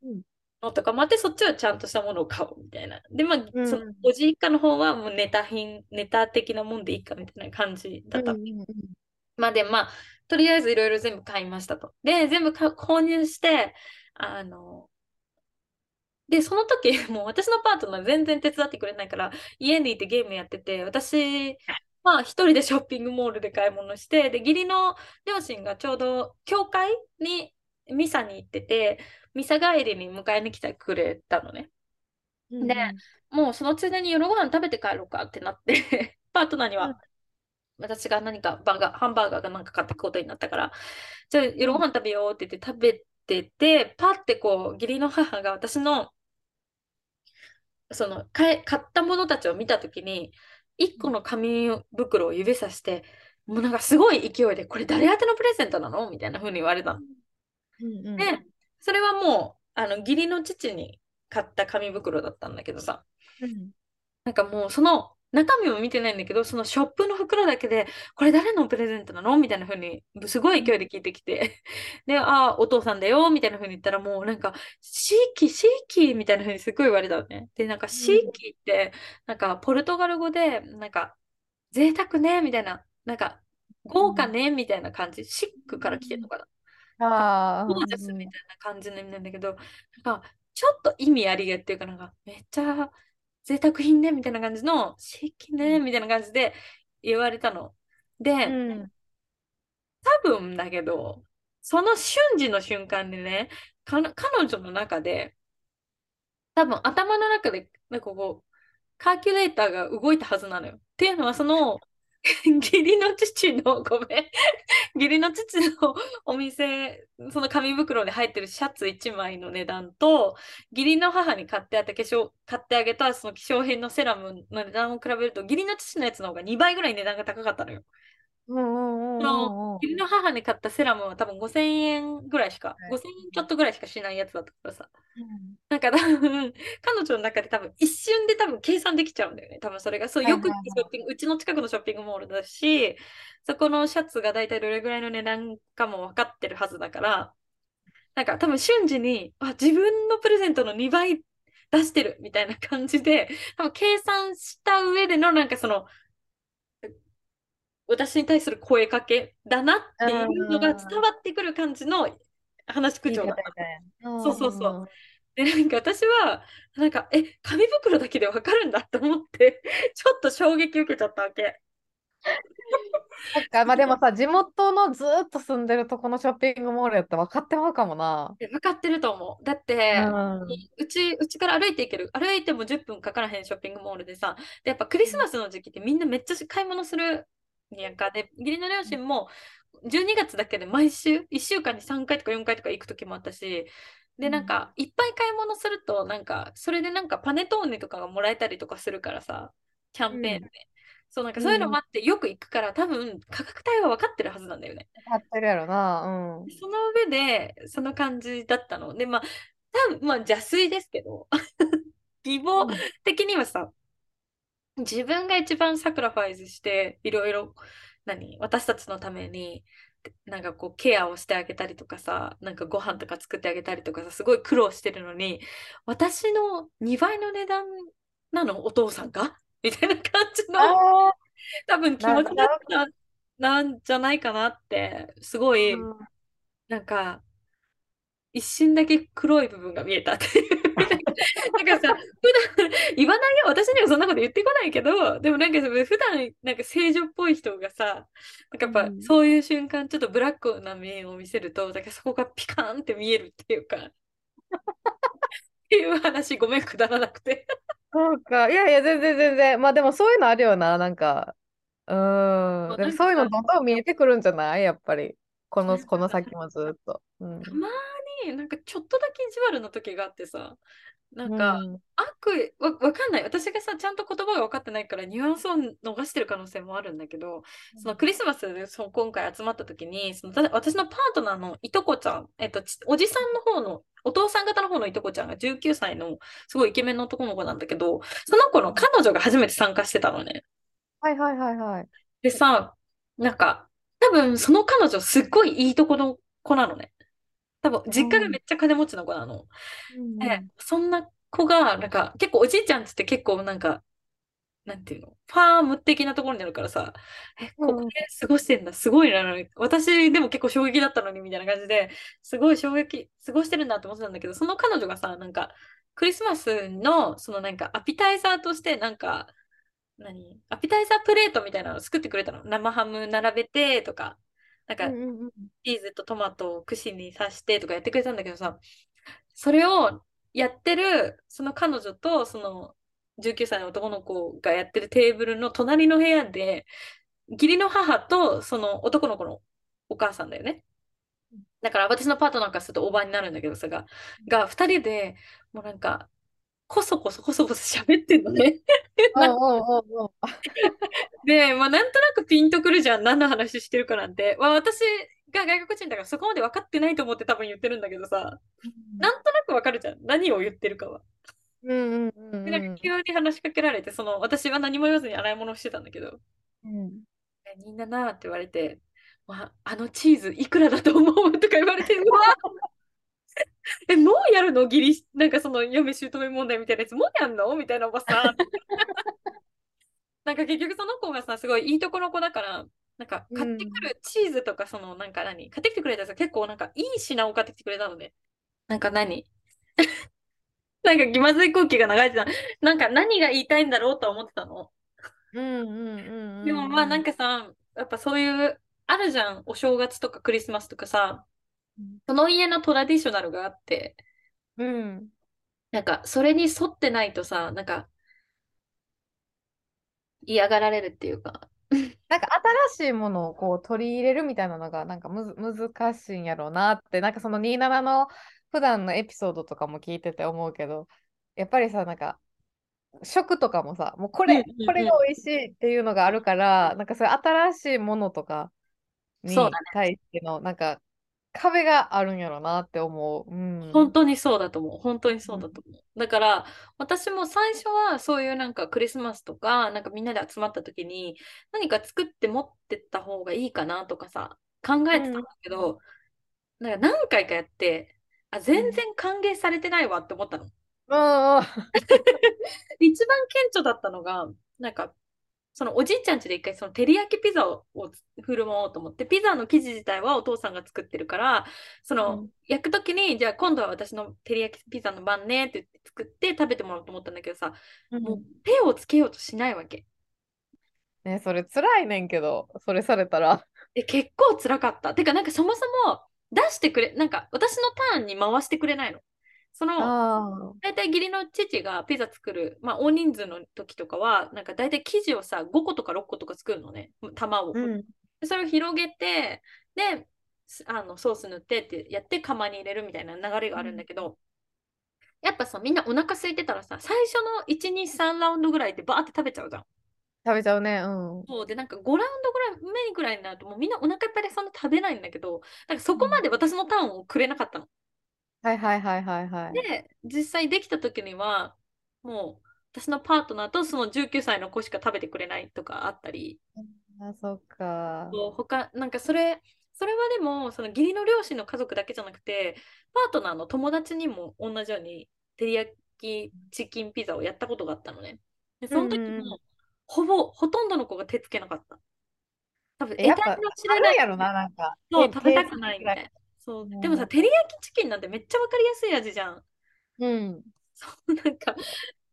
うん。のとかもあって、そっちはちゃんとしたものを買おうみたいな。で、まあ、そのうん。おじ一家の方はもうネタ品、ネタ的なもんでいいかみたいな感じだうんった。まあで、まあ、とりあえずいろいろ全部買いましたと。で、全部購入して、あの、で、その時、[LAUGHS] もう私のパートナー全然手伝ってくれないから、家にいてゲームやってて、私、まあ一人でショッピングモールで買い物して、で、義理の両親がちょうど教会にミサに行ってて、ミサ帰りに迎えに来てくれたのね。で、うんうん。もうそのついでに夜ご飯食べて帰ろうかってなって [LAUGHS] パートナーにうんは、私が何かバーガー、ハンバーガーがなんか買ってくことになったから、じゃあ夜ごうん。飯食べようって言って食べてて、パってこう、義理の母が私のその買ったものたちを見たときに、一個の紙袋を指さして、もうなんかすごい勢いで、これ誰宛てのプレゼントなの？みたいな風に言われたの。うんうん。で、それはもう、あの、義理の父に買った紙袋だったんだけどさ、うん。なんかもうその中身も見てないんだけど、そのショップの袋だけで、これ誰のプレゼントなの？みたいな風に、すごい勢いで聞いてきて。[LAUGHS] で、ああ、お父さんだよ、みたいな風に言ったら、もうなんか、シーキー、シーキーみたいな風にすごい言われたのね。で、なんか、シーうん。キーって、なんか、ポルトガル語で、なんか、贅沢ね、みたいな、なんか、豪華ね、みたいな感じ、シックから来てるのかな。あゴージャスみうん。たいな感じの意味なんだけど、なんか、ちょっと意味ありげっていうかなんか、めっちゃ贅沢品ね、みたいな感じの、シッキね、みたいな感じで言われたの。で、うん。多分だけど、その瞬時の瞬間にね、か彼女の中で、多分頭の中で、なんかこう、カーキュレーターが動いたはずなのよ。っていうのは、その、[LAUGHS] 義理の父の、ごめん、[LAUGHS] 義理の父のお店、その紙袋に入ってるシャツ1枚の値段と、義理の母に買ってあった化粧、買ってあげたその化粧品のセラムの値段を比べると、義理の父のやつの方が2倍ぐらい値段が高かったのよ。うんうんその、うんうんうん。義理の母に買ったセラムは多分5000円ぐらいしか、はい5000円ちょっとぐらいしかしないやつだったからさ。うんなんか多分、彼女の中で多分一瞬で多分計算できちゃうんだよね。多分それが。そう、はいよくショはッピング、うちの近くのショッピングモールだし、そこのシャツが大体どれぐらいの値段かも分かってるはずだから、なんか多分瞬時に、あ、自分のプレゼントの2倍出してるみたいな感じで、多分計算した上でのなんかその、私に対する声かけだなってい。いうのが伝うん。わってくる感じの話し口調だった。そうそうそう。うん。で、なんか私は、なんか、え、紙袋だけでわかるんだって思って、[LAUGHS] ちょっと衝撃受けちゃったわけ。そっか、まあでもさ、地元のずーっと住んでるとこのショッピングモールやったら分かってまうかもな。え分かってると思う。だっうて、ん。うち、うちから歩いていける。歩いても10分かからへんショッピングモールでさ、で、やっぱクリスマスの時期ってみんなめっちゃ買い物するんやんか。で、義理の両親も12月だけで毎週、1週間に3回とか4回とか行く時もあったし、で、なんか、いっぱい買い物すると、なんか、それでなんかパネトーネとかがもらえたりとかするからさ、キャうん。ンペーンで。そう、なんかそういうのうん。もあってよく行くから多分価格帯は分かってるはずなんだよね。分かってるやろな。うん。その上で、その感じだったので、まあ、多分まあ邪推ですけど、[LAUGHS] 義母うん。的にはさ、自分が一番サクラファイズして、いろいろ、何、私たちのために、なんかこう、ケアをしてあげたりとかさ、なんかご飯とか作ってあげたりとかさ、すごい苦労してるのに、私の2倍の値段なの？お父さんが？みたいな感じの、多分気持ちだっ。た、なんじゃないかなって、すごい、うん。なんか、一瞬だけ黒い部分が見えたっていうなんかさ、普段言わないよ。私にはそんなこと言ってこないけど、でもなんか普段なんか正常っぽい人がさ、なんかやっぱそういう瞬間、ちょっとブラックな面を見せると、だからそこがピカーンって見えるっていうか、っていう話、ごめん、くだらなくて。そうか。いやいや、全然全然。まあでもそういうのあるよな。なんか、うーん。でもそういうのどんどん見えてくるんじゃない？やっぱり。この、この先もずっと。うん。たまになんかちょっとだけ意地悪な時があってさ、なんか、うん。悪わ、わかんない。私がさ、ちゃんと言葉が分かってないから、ニュアンスを逃してる可能性もあるんだけど、そのクリスマスでその今回集まった時に、そのた私のパートナーのいとこちゃん、えっと、ちおじさんの方の、お父さん方の方のいとこちゃんが19歳のすごいイケメンの男の子なんだけど、その子の彼女が初めて参加してたのね。はいはいはいはい。でさ、なんか、多分その彼女すっごいいいとこの子なのね。多分実家がめっちゃ金持ちの子なの。で、うん。そんな子が、なんか結構おじいちゃんっつって結構なんか、なんていうの、ファーム的なところにあるからさ、え、ここうん。で過ごしてんだ、すごいな、私でも結構衝撃だったのにみたいな感じで、すごい衝撃、過ごしてるんだって思ってたんだけど、その彼女がさ、なんか、クリスマスの、そのなんか、アピタイザーとして、なんか、何？アピタイザープレートみたいなのを作ってくれたの。生ハム並べてとか、なんか。チーズとトマトを串に刺してとかやってくれたんだけどさ、それをやってる、その彼女と、その19歳の男の子がやってるテーブルの隣の部屋で、義理の母とその男の子のお母さんだよね。だから私のパートナーからするとおばになるんだけどさが、が2人でもうなんか、こそこそこそこそ喋ってんのね。で、まあ、なんとなくピンとくるじゃん。何の話してるかなんて。まあ、私が外国人だからそこまで分かってないと思って多分言ってるんだけどさ、なんとなく分かるじゃん。何を言ってるかは。うんうんうで、なんか。急に話しかけられて、その、私は何も言わずに洗い物をしてたんだけど、うんえみんななーって言われて、まあ、あのチーズいくらだと思う？とか言われて、う [LAUGHS] わ [LAUGHS] え、もうやるの？義理、なんかその嫁姑問題みたいなやつ、もうやんの？みたいなおばさん。[LAUGHS] なんか結局その子がさ、すごいいいとこの子だから、なんか買ってくるチーズとか、そのなんか何？買ってきてくれたやつ。結構なんかいい品を買ってきてくれたので、なんか何？[LAUGHS] なんか気まずい空気が流れてた。なんか何が言いたいんだろうと思ってたの。うんうんうんでもまあなんうんかさ、やっぱそういう、あるじゃん。お正月とかクリスマスとかさ、その家のトラディショナルがあって、うん。なんかそれに沿ってないとさ、なんか嫌がられるっていうか。[LAUGHS] なんか新しいものをこう取り入れるみたいなのがなんかむず難しいんやろうなってなんかその27の普段のエピソードとかも聞いてて思うけどやっぱりさなんか食とかもさもうこれこれ。が美味しいっていうのがあるからなんかそういう新しいものとか。に対してのなんか壁があるんやろうなって思う。うん。本当にそうだと思う。本当にそううんだと思う。だから、私も最初はそういうなんかクリスマスとか、なんかみんなで集まった時に、何か作って持ってった方がいいかなとかさ、考えてたんうんだけど、なんか何回かやって、あ、全うん然歓迎されてないわって思ったの。うん [LAUGHS] 一番顕著だったのが、なんか、そのおじいちゃん家で一回その照り焼きピザを振る舞おうと思って、ピザの生地自体はお父さんが作ってるから、その焼くときに、じゃあ今度は私の照り焼きピザの番ねって言って作って食べてもらおうと思ったんだけどさ、もううん手をつけようとしないわけ。ね、それ辛いねんけど、それされたら。で、結構辛かった。てか、なんかそもそも出してくれ、なんか私のターンに回してくれないの。その。大体義理の父がピザ作る、まあ大人数の時とかは、なんか大体生地をさ、5個とか6個とか作るのね、玉を。うん。でそれを広げて、で、すあのソース塗ってってやって釜に入れるみたいな流れがあるんだけど、やっぱさ、みんなお腹空いてたらさ、最初の1、2、3ラウンドぐらいでバーって食べちゃうじゃん。食べちゃうね。うん。そうで、なんか5ラウンドぐらい目ぐらいになると、もうみんなお腹いっぱいでそんな食べないんだけど、なんかそこまで私のターンをくれなかったの。はいはいはいはいはい。で、実際できた時には、もう私のパートナーとその19歳の子しか食べてくれないとかあったり、あ、そっか。他、なんかそれ、それはでも、その義理の両親の家族だけじゃなくて、パートナーの友達にも同じように、照り焼きチキンピザをやったことがあったのね。で、その時うんうんうんも、ほぼ、ほとんどの子が手つけなかった。多分、え、得体の知れないやろな、なんか。そう、手食べたくないみたいな。そう。うんでもさ、照り焼きチキンなんてめっちゃわかりやすい味じゃん。うん。そうなんか、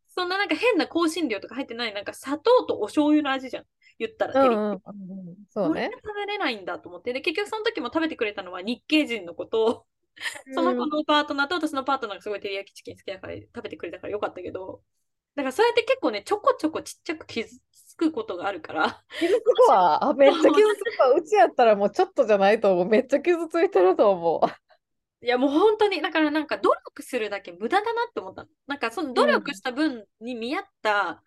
そんななんか変な香辛料とか入ってない、なんか砂糖とお醤油の味じゃん。言ったら、うんうんうん、そうね。食べれないんだと思って。で、結局その時も食べてくれたのは日系人の子と、その子のパートナーと私のパートナーがすごい照り焼きチキン好きだから食べてくれたからよかったけど、だからそうやって結構ね、ちょこちょこちっちゃく傷つくことがあるから。傷つくわ。あ、[LAUGHS] めっちゃ傷つくわ。うちやったらもうちょっとじゃないと思う。めっちゃ傷ついてると思う。いやもう本当に、だからなんか努力するだけ無駄だなって思ったなんかその努力した分に見合った、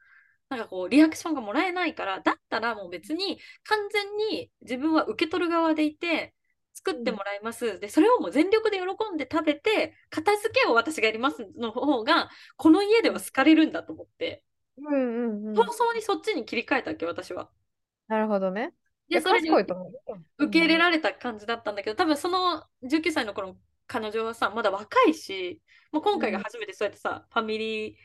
なんかこうリアクションがもらえないから、だったらもう別に完全に自分は受け取る側でいて、作ってもらいます。うん、で、それをもう全力で喜んで食べて、片付けを私がやりますの方が、この家では好かれるんだと思って、うんうんうん、早々にそっちに切り替えたっけ、私は。なるほどね。で、それで受け入れられた感じだったんだけど、多分その19歳の頃、彼女はさ、まだ若いし、もう今回が初めてそうやってさ、ファミリー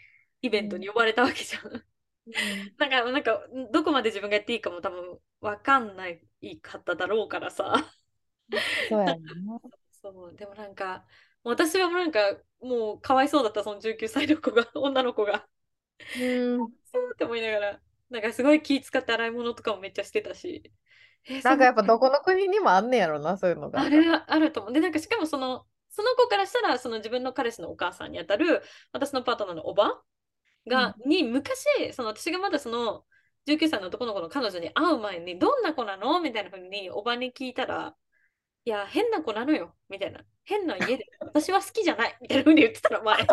イベントに呼ばれたわけじゃん。うん、[LAUGHS] なんか、なんか、どこまで自分がやっていいかも多分分かんない方だろうからさ。そうやね。[LAUGHS] そう、でもなんか、私はなんか、もうかわいそうだった、その19歳の子が、女の子が。うん。そうって思いながら、なんかすごい気使って洗い物とかもめっちゃしてたし。なんかやっぱどこの国にもあんねやろな、そういうのが。あれはあると思う。で、なんかしかもその、その子からしたら、その自分の彼氏のお母さんにあたる、私のパートナーのおばが、うん、に昔、その私がまだその19歳の男の子の彼女に会う前に、どんな子なの？みたいなふうにおばに聞いたら、いや、変な子なのよ、みたいな。変な家で、私は好きじゃない、みたいなふうに言ってたら、前。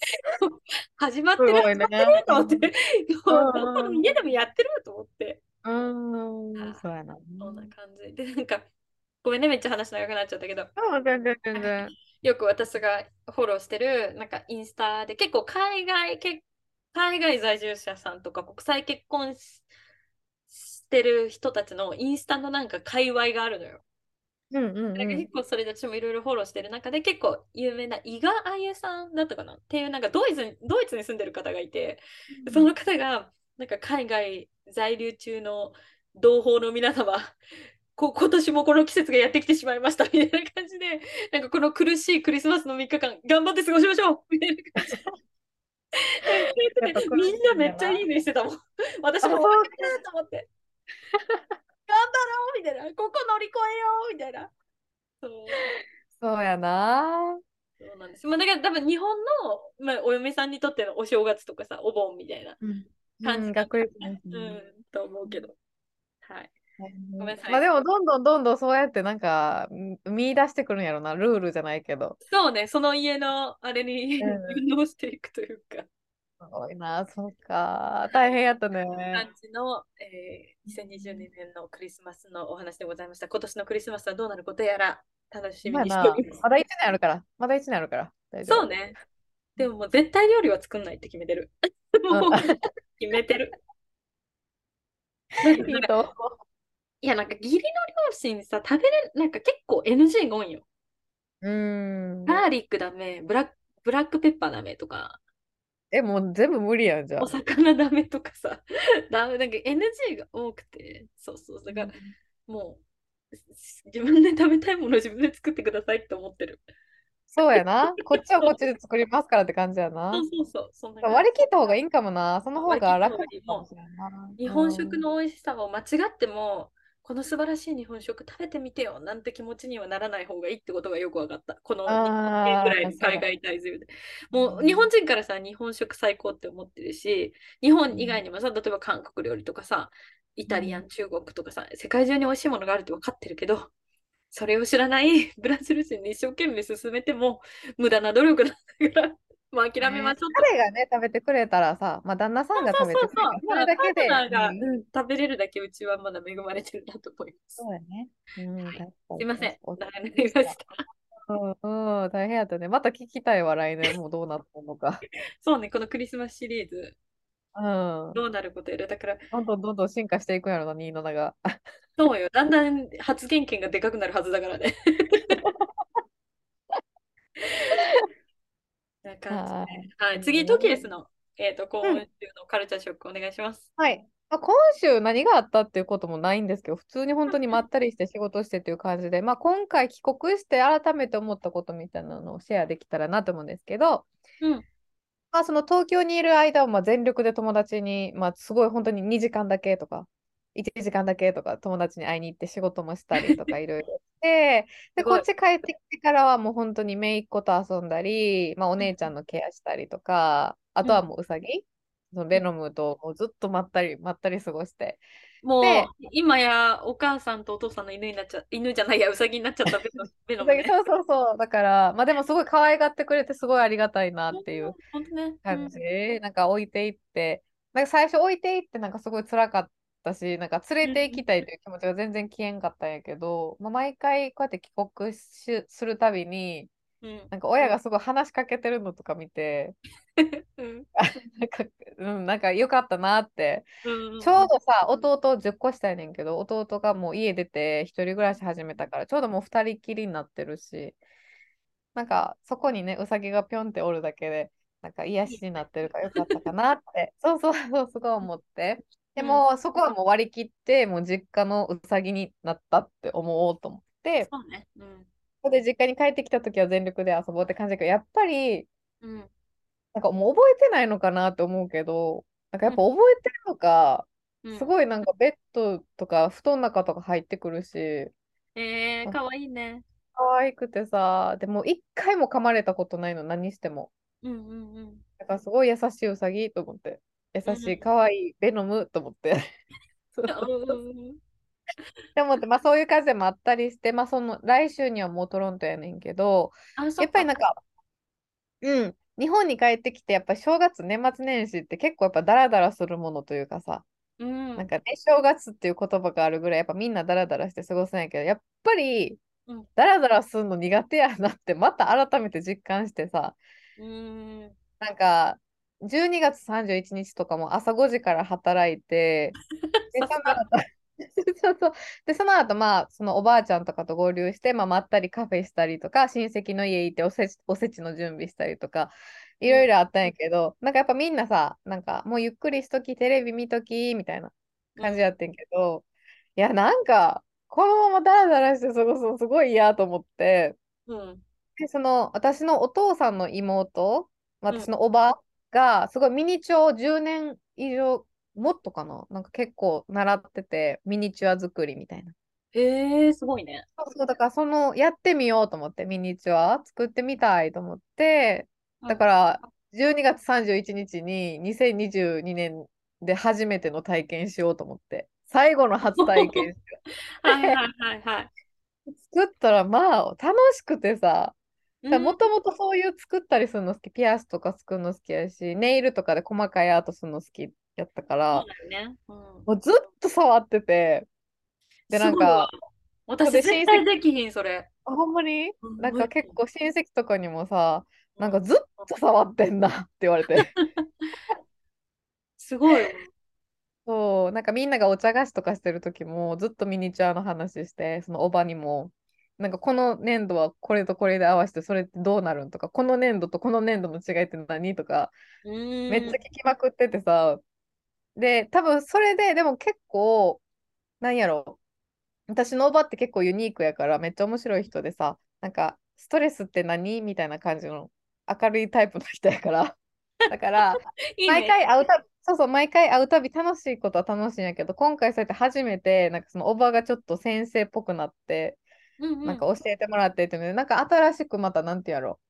[LAUGHS] 始まってる、始まってると思って、[LAUGHS] 家でもやってると思って。うん、そうやな。そんな感じ。で、なんか、ごめんね、めっちゃ話長くなっちゃったけど。全然全然。よく私がフォローしてる、なんかインスタで結構海外、海外在住者さんとか国際結婚してる人たちのインスタのなんか界隈があるのよ。うんうんうん、結構それで私もいろいろフォローしてる中で結構有名な伊賀あゆさんだったかな？っていうなんかドイツにドイツに住んでる方がいて、うん、その方がなんか海外在留中の同胞の皆様 [LAUGHS] こ今年もこの季節がやってきてしまいましたみたいな感じでなんかこの苦しいクリスマスの3日間頑張って過ごしましょうみたいな感じで。[LAUGHS] みんなめっちゃいいねしてたもん。私もそう。かと思ってろうみたいな、ここ乗り越えようみたいな。そうそうやな。そうなんです。まあ、だから多分日本の、まあ、お嫁さんにとってのお正月とかさ、お盆みたいな感じ、うん、学力ね、うん、と思うけど。はい。ごめんなさい。まあでもどんどんどんどんそうやってなんか見出してくるんやろな、ルールじゃないけど。そうね、その家のあれに [LAUGHS] 運動していくというか。すごいな、そうか。大変やったね。感じの、えー、2022年のクリスマスのお話でございました。今年のクリスマスはどうなることやら楽しみにしております。まだ1年あるから。まだ1年あるから。そうね。でももう絶対料理は作んないって決めてる。もう決めてる。[LAUGHS] いいといや、なんか義理の両親さ、食べれなんか結構 NG が多いよ。うん。ガーリックダメ、ブラックブラックペッパーダメとか、え、もう全部無理やん、じゃあ。お魚ダメとかさ、[LAUGHS] ダメ、なんか NG が多くて、そうそう、だから、もう、自分で食べたいものを自分で作ってくださいって思ってる。そうやな。こっちはこっちで作りますからって感じやな。[LAUGHS] そうそうそう。そんな割り切った方がいいんかもな。その方が楽かもしれないな。日本食の美味しさを間違っても、この素晴らしい日本食食べてみてよなんて気持ちにはならない方がいいってことがよく分かった。この2年ぐらいの海外滞在で。もう日本人からさ、日本食最高って思ってるし、日本以外にもさ、例えば韓国料理とかさ、イタリアン、中国とかさ、世界中に美味しいものがあるって分かってるけど、それを知らないブラジル人に一生懸命進めても無駄な努力なんだからもう諦めましょう、彼がね、食べてくれたらさ、まあ、旦那さんが食べてくれたら、それだけで、が、うん、食べれるだけうちはまだ恵まれてるなと思います。そうやね。うん、はい、すいません。長くなりました。うん、うん、大変やったね。また聞きたいわ、来年もどうなったのか。[LAUGHS] そうね、このクリスマスシリーズ。うん、どうなることやるだから。どんどんどんどん進化していくやろな、ニーノナが。そうよ、だんだん発言権がでかくなるはずだからね。[LAUGHS] な感じで。はい、次、トキエスの、えーと、今週のカルチャーショックお願いします。はい。まあ、今週何があったっていうこともないんですけど、普通に本当にまったりして仕事してっていう感じで、まあ、今回帰国して改めて思ったことみたいなのをシェアできたらなと思うんですけど、うん。まあ、その東京にいる間はまあ全力で友達に、まあ、すごい本当に2時間だけとか、1時間だけとか友達に会いに行って仕事もしたりとかいろいろして、で、こっち帰ってきてからはもう本当に姪っ子と遊んだり、まあ、お姉ちゃんのケアしたりとか、あとはもううさぎ、そのベノムともうずっとまったり、まったり過ごして。もうで、今やお母さんとお父さんの犬になっちゃ、犬じゃないや、うさぎになっちゃったベノ [LAUGHS] ベノムね。そうそうそう。だから、まあでもすごい可愛がってくれてすごいありがたいなっていう本当ね。感じ。なんか置いていって、なんか最初置いていってなんかすごい辛かったし、なんか連れて行きたいという気持ちが全然消えんかったんやけど、まあ、毎回こうやって帰国しするたびに、うん。うんなんか親がすごい話しかけてるのとか見て、うんなんか、うん、なんか良かったなって。うんちょうどさ、弟10個下やねんけど、弟がもう家出て一人暮らし始めたから、ちょうどもう二人きりになってるし、なんかそこにね、うさぎがぴょんっておるだけで、なんか癒しになってるからよかったかなって、そうそうそう、すごい思って。でも、そこはもう割り切って、もう実家のうさぎになったって思おうと思って、そうね。うん。それで実家に帰ってきた時は全力で遊ぼうって感じだけど、やっぱり、うん。なんかもう覚えてないのかなって思うけど、なんかやっぱ覚えてるのか、うんすごいなんかベッドとか布団の中とか入ってくるし、えー、かわいいね。可愛くてさ、でも一回も噛まれたことないの、何しても。うんうんうん。だからすごい優しいうさぎと思って、優しうん。い、可愛い、ベノムと思って。で思って、まあそういう感じでもあったりして、まあその来週にはもうトロントやねんけど、やっぱりなんか、うん、日本に帰ってきて、やっぱり正月、年末年始って結構やっぱダラダラするものというかさ、うん。なんかね、正月っていう言葉があるぐらい、やっぱみんなダラダラして過ごすんやけど、やっぱりうん、ダラダラするの苦手やなって、また改めて実感してさ、うん。なんか、12月31日とかも朝5時から働いて、[LAUGHS] で、その後 [LAUGHS] そうそう。で、その後、まあ、そのおばあちゃんとかと合流して、まあ、まったりカフェしたりとか、親戚の家行っておせち、おせちの準備したりとか、いろいろあったんやけど、なんかやっぱみんなさ、なんかもうゆっくりしとき、テレビ見とき、みたいな感じやってんけど、いや、なんか、このままダラダラして過ごすのすごい嫌と思って、うん。で、その、私のお父さんの妹、うん。私のおばが、すごいミニチュアを10年以上、もっとかな？なんか結構習ってて、ミニチュア作りみたいな。へえー、すごいね。そうそう、だからその、やってみようと思って、ミニチュア作ってみたいと思って、だから、12月31日に2022年で初めての体験しようと思って、最後の初体験しよ [LAUGHS] はいはいはいはい。う。[LAUGHS] 作ったら、まあ、楽しくてさ、うんもともとそういう作ったりするの好き、ピアスとか作るの好きやし、ネイルとかで細かいアートするの好きやったからそう、だよね。うんもうずっと触ってて、で、なんか、私で絶対できひん、それ。あほんまに？うんなんか結構親戚とかにもさ、なんかうずっと触ってんなって言われて。すごいわ。そう、なんかみんながお茶菓子とかしてる時もずっとミニチュアの話して、そのおばにも、なんかこの粘土はこれとこれで合わせてそれってどうなるんとか、この粘土とこの粘土の違いって何とか、めめっちゃ聞きまくっててさ、で、多分それで、でも結構、なんやろ、私のおばって結構ユニークやからめっちゃ面白い人でさ、なんか、ストレスって何みたいな感じの明るいタイプの人やから、[LAUGHS] だから、毎ね。回会うたび、そうそう、毎回会うたび楽しいことは楽しいんやけど、今回そうやって初めて、なんかそのおばがちょっと先生っぽくなって、うんうん。なんか教えてもらってっていうので、なんか新しくまたなんてやろ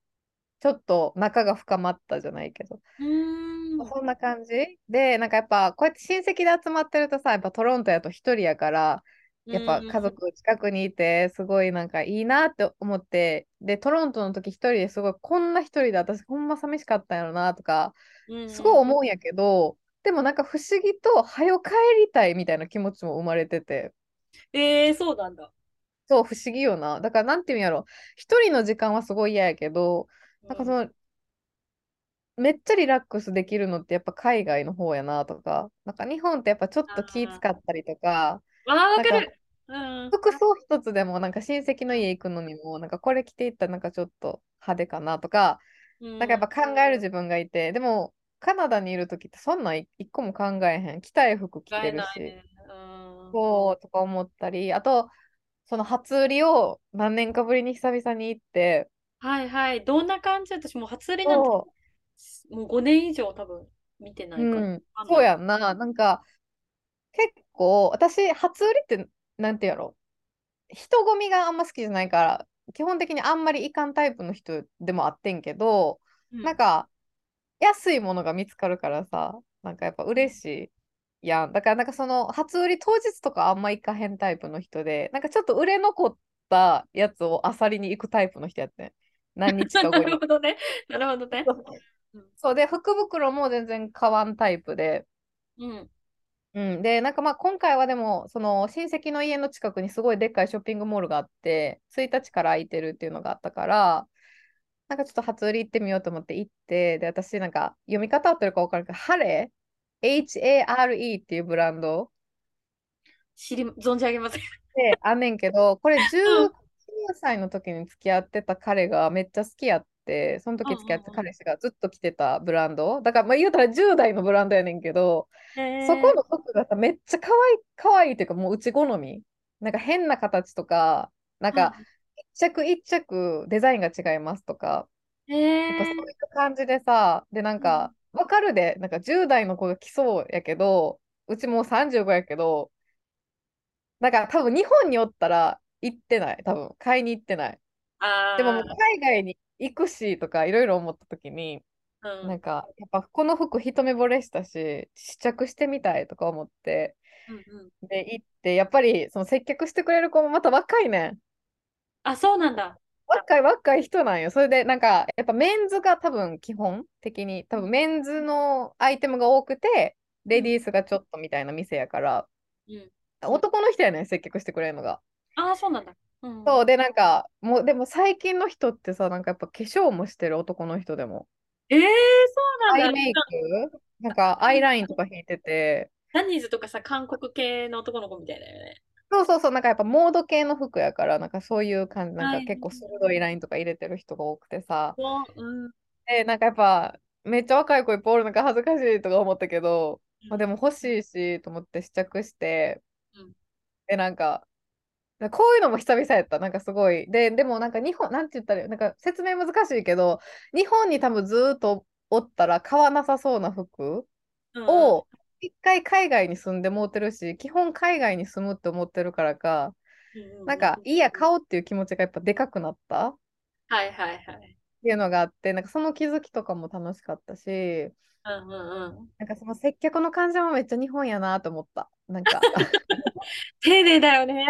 ちょっと仲が深まったじゃないけど、うーん。そんな感じ。で、なんかやっぱこうやって親戚で集まってるとさ、やっぱトロントやと一人やから、やっぱ家族近くにいて、すごいなんかいいなって思って、で、トロントの時一人ですごい、こんな一人で私ほんま寂しかったんやろなとか、すごい思うんやけど、でもなんか不思議と、はよ帰りたいみたいな気持ちも生まれてて、えー、そうなんだ。そう、不思議よな。だからなんていうんやろ、一人の時間はすごい嫌やけど、なんかその、めっちゃリラックスできるのってやっぱ海外の方やなとか、なんか日本ってやっぱちょっと気使ったりとか、あかかる。うん。服装一つでもなんか親戚の家行くのにも、なんかこれ着ていったらなんかちょっと派手かなとか、なんかやっぱ考える自分がいて、でもカナダにいるときってそんなんい一個も考えへん。着たい服着てるし、ね。うん。そうとか思ったり、あと、その初売りを何年かぶりに久々に行って、はいはい。どんな感じ？私もう初売りなんてそもう5年以上多分見てなう、いから。うん。そうやんな。なんか、結構、私、初売りって、なんてやろ？人混みがあんま好きじゃないから、基本的にあんまり行かんタイプの人でもあってんけど、うん。なんか、安いものが見つかるからさ、なんかやっぱ嬉しいやん。だからなんかその初売り当日とかあんま行かへんタイプの人で、なんかちょっと売れ残ったやつを漁りに行くタイプの人やってん。何日かな後に。[LAUGHS] るほどね。なるほどね。うん。そうで、福袋も全然買わんタイプで。うん。うん、で、なんかまあ今回はでも、その親戚の家の近くにすごいでっかいショッピングモールがあって、1日から空いてるっていうのがあったから、なんかちょっと初売り行ってみようと思って行って、で、私なんか読み方合ってるか分からんけど、ハレー ?H-A-R-E っていうブランド知り、存じ上げません。であんねんけど、これうん。19歳の時に付き合ってた彼がめっちゃ好きやって、そのうん時付き合ってたうん彼氏がずっと着てたブランド。だからまあ言うたら10代のブランドやねんけど。そこの服がさ、めっちゃ可愛い、可愛いっていうかもううち好み。なんか変な形とか、なんかうん一着一着デザインが違いますとか、へやっぱそうえ。いう感じでさ、で、なん。か、わかるで、なんか10代の子が来そうやけど、うちもう35やけど、だから多分日本におったら行ってない。多分買いに行ってない。でもも海外に行くしとかいろいろ思った時に、あ、うん。なんかやっぱこの服一目惚れしたし、試着してみたいとか思って、うんうん。で、行って、やっぱりその接客してくれる子もまた若いねん。あ、そうなんだ。若い若い人なんよ。それでなんかやっぱメンズが多分基本的に、多分メンズのアイテムが多くて、レディーうん。スがちょっとみたいな店やから、うん。男の人やねん、接客してくれるのが。ああ、そうなんだ。うん。そうで、なんか、もう、でも最近の人ってさ、なんかやっぱ化粧もしてる男の人でも。ええそうなんだ。アイメイク？なんかアイラインとか引いてて、ジャニーズとかさ、韓国系の男の子みたいだよね。そうそうそう、なんかやっぱモード系の服やから、なんかそういう感じ、なんはい。か結構鋭いラインとか入れてる人が多くてさ、もう、うん。で、なんかやっぱ、めっちゃ若い子いっぱいおるのか恥ずかしいとか思ったけど、まあ、でも欲しいしと思って試着して、うん。で、なんか、こういうのも久々やった。なんかすごい。で、でもなんか日本、なんて言ったらなんか説明難しいけど、日本に多分ずーっとおったら買わなさそうな服。を、一回海外に住んでもうてるし、基本海外に住むって思ってるからか。なんか、いいや、買おうっていう気持ちがやっぱでかくなったっはいはいはい。ていうのがあって、なんかその気づきとかも楽しかったし、うんうんうん。なんかその接客の感じもめっちゃ日本やなと思った。なんか [LAUGHS] 丁寧だよね。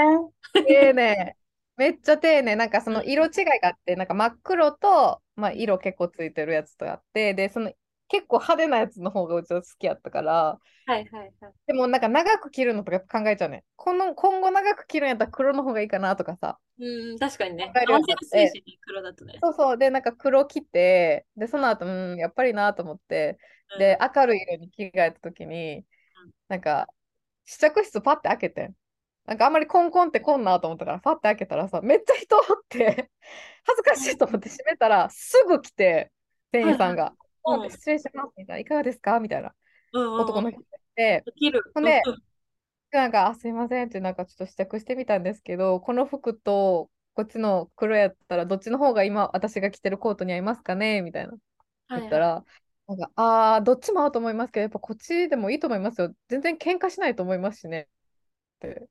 丁寧。めっちゃ丁寧。なんかそのうん色違いがあって、なんか真っ黒と、まあ、うん色結構ついてるやつとあって、で、その結構派手なやつの方がうちは好きやったから、はいはいはい。でもなんか長く着るのとか考えちゃうね。この今後長く着るんやったら黒の方がいいかなとかさ、うん、確かにね。黒だとね。そうそう。で、なんか黒着て、で、その後、うん、やっぱりなと思って、で、うん。明るい色に着替えた時に、なんか、試着室パッて開けてん。なんかあんまりコンコンってこんなと思ったから、パッて開けたらさ、めっちゃ人おって、[LAUGHS] 恥ずかしいと思って閉めたら、すぐ来て、店はいはい。失礼しますみたいな、いかがですかみたいな。男の人がいて、できる。ほんで。なんか、あ、すいませんって、なんかちょっと試着してみたんですけど、この服と、こっちの黒やったら、どっちの方が今、私が着てるコートに合いますかねみたいな。はいはい。言ったら、なんか、ああ、どっちも合うと思いますけど、やっぱこっちでもいいと思いますよ。全然喧嘩しないと思いますしね。って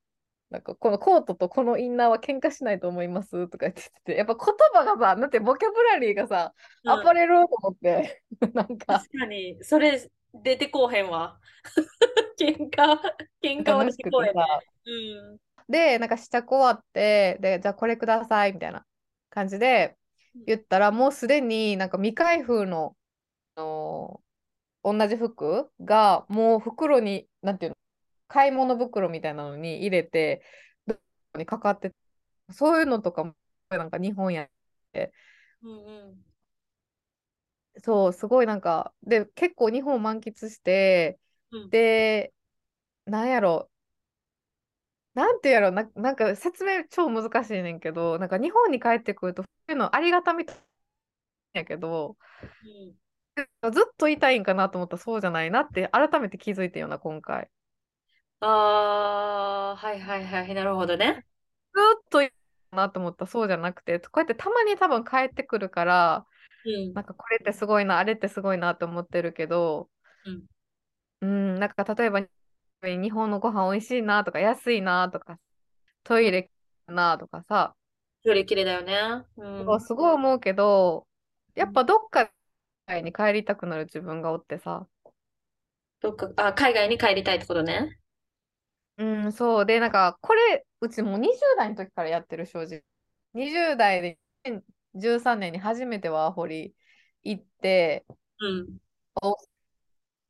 なんかこのコートとこのインナーは喧嘩しないと思いますとか言ってて、やっぱ言葉がさ、だってボキャブラリーがさ、アパうん。レルと思って、[LAUGHS] なんか、確かに、それ出てこうへんわ。[LAUGHS] 喧嘩、喧嘩は出て。こうへんね。うん。で、なんか試着終わって、で、じゃあこれくださいみたいな感じで言ったら、もうすでになんか未開封の、あの同じ服がもう袋に、なんていうの、買い物袋みたいなのに入れて、どこにかかってそういうのとかもなんか日本やってうんうん。そう、すごいなんか、で、結構日本を満喫して、うん。で、なんやろ、なんてやろな、なんか説明超難しいねんけど、なんか日本に帰ってくると、そういうのありがたみやけど、うん。ずっといたいんかなと思ったらそうじゃないなって改めて気づいたような、今回。ああ、はいはいはい、なるほどね。ずっといたいなと思ったらそうじゃなくて、こうやってたまに多分帰ってくるから、うん。なんかこれってすごいな、あれってすごいなって思ってるけど、うん。うん、なんか例えば日本のご飯美味しいなとか安いなとかトイレなとかさ、より綺麗だよね。うん。すごい思うけど、やっぱどっかに帰りたくなる自分がおってさ。どっか、あ、海外に帰りたいってことね。うん、そう。で、なんか、これ、うちもう20代の時からやってる、正直。20代で2013年に初めてワーホリ行って、うん。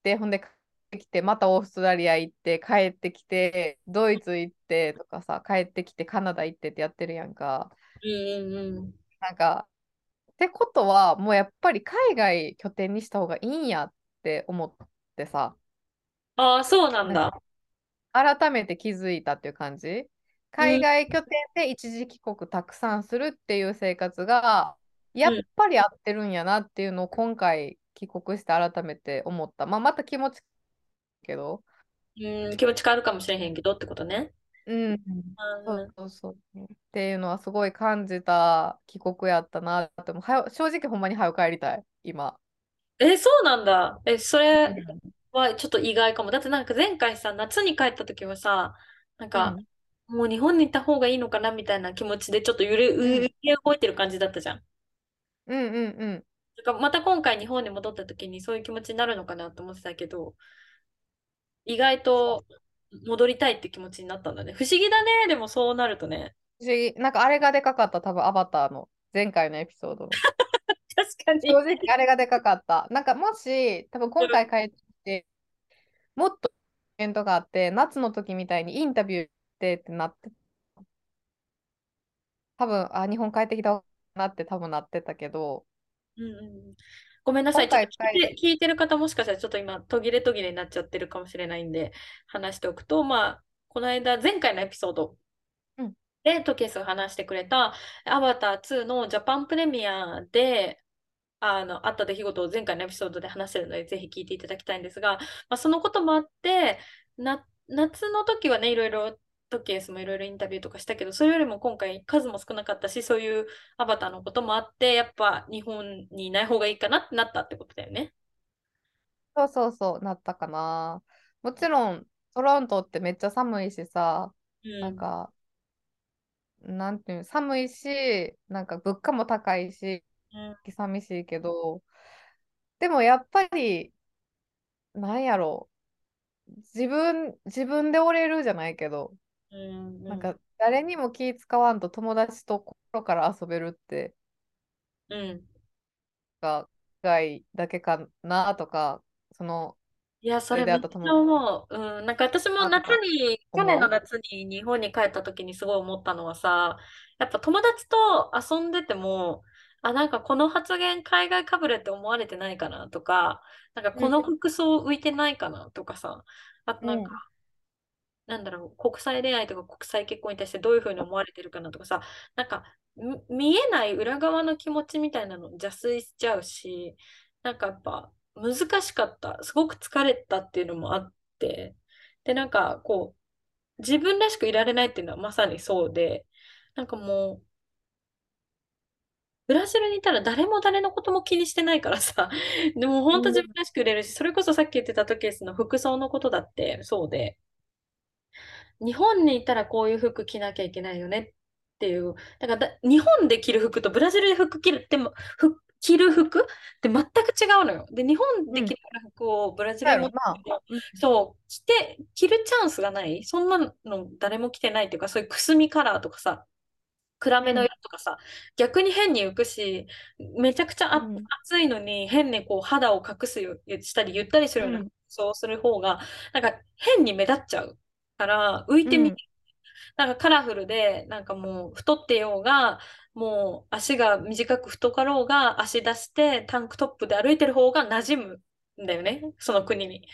で、ほんで帰ってきて、またオーストラリア行って、帰ってきて、ドイツ行ってとかさ、帰ってきて、カナダ行ってってやってるやんか。うんうんうん。なんか、ってことは、もうやっぱり海外拠点にした方がいいんやって思ってさ。ああ、そうなんだ。改めて気づいたっていう感じ？海外拠点で一時帰国たくさんするっていう生活が、やっぱり合ってるんやなっていうのを今回帰国して改めて思った。まあ、また気持ちけど。うん、気持ち変わるかもしれへんけどってことね。うん、そうそうそう。っていうのはすごい感じた帰国やったなって、もは正直ほんまに早く帰りたい、今。え、そうなんだ。え、それはちょっと意外かも。だってなんか前回さ、夏に帰った時はさ、なんか、うん、もう日本に行った方がいいのかなみたいな気持ちでちょっと揺れ、揺れ動いてる感じだったじゃん。うんうんうん。かまた今回日本に戻った時にそういう気持ちになるのかなと思ってたけど、意外と戻りたいって気持ちになったんだね。不思議だね、でもそうなるとね。不思議。なんかあれがでかかった、多分アバターの前回のエピソードの。確かに。正直あれがでかかった。なんかもし、多分今回帰ってもっとイベントがあって、夏の時みたいにインタビューってってなって、多分、あ、日本帰ってきたなって多分なってたけど、うんうん、ごめんなさい。ちょっと聞いて聞いてる方もしかしたらちょっと今途切れ途切れになっちゃってるかもしれないんで話しておくと、まあ、この間、前回のエピソードで、トケスが話してくれたアバター2のジャパンプレミアで、あの、あった出来事を前回のエピソードで話してるので、ぜひ聞いていただきたいんですが、まあ、そのこともあって、な夏の時はね、いろいろトケースもいろいろインタビューとかしたけど、それよりも今回数も少なかったし、そういうアバターのこともあって、やっぱ日本にいない方がいいかなってなったってことだよね。そうそうそう、なったかな。もちろん、トロントってめっちゃ寒いしさ、うん、なんか、なんていう、寒いし、なんか物価も高いし、うん、寂しいけど、でもやっぱり、なんやろう、自分、自分で折れるじゃないけど、うんうん、なんか誰にも気使わんと友達と心から遊べるって、うん。が、外だけかなとか、その、いや、それめっちゃ思う。うん、なんか私も夏に、去年の夏に日本に帰った時にすごい思ったのはさ、やっぱ友達と遊んでても、あ、なんかこの発言海外かぶれって思われてないかなとか、なんかこの服装浮いてないかなとかさ、あとなんか、なんだろう、国際恋愛とか国際結婚に対してどういうふうに思われてるかなとかさ、なんか見えない裏側の気持ちみたいなの邪推しちゃうし、なんかやっぱ難しかった。すごく疲れたっていうのもあって、で、なんかこう、自分らしくいられないっていうのはまさにそうで、なんかもう、ブラジルにいたら誰も誰のことも気にしてないからさ、[LAUGHS] でも本当自分らしくいれるし、それこそさっき言ってた時ケの服装のことだってそうで、日本にいたらこういう服着なきゃいけないよねっていう。だから日本で着る服とブラジルで服着るっても、着る服って全く違うのよ。で、日本で着る服をブラジルも、うん、そう、着て、着るチャンスがない。そんなの誰も着てないっていうか、そういうくすみカラーとかさ、暗めの色とかさ、うん、逆に変に浮くし、めちゃくちゃ、うん、暑いのに変にこう肌を隠すよしたり、ゆったりするような、そうする方が、なんか変に目立っちゃう。から浮いてみて、うん、なんかカラフルで、なんかもう太ってようが、もう足が短く太かろうが足出してタンクトップで歩いてる方が馴染むんだよね、その国に。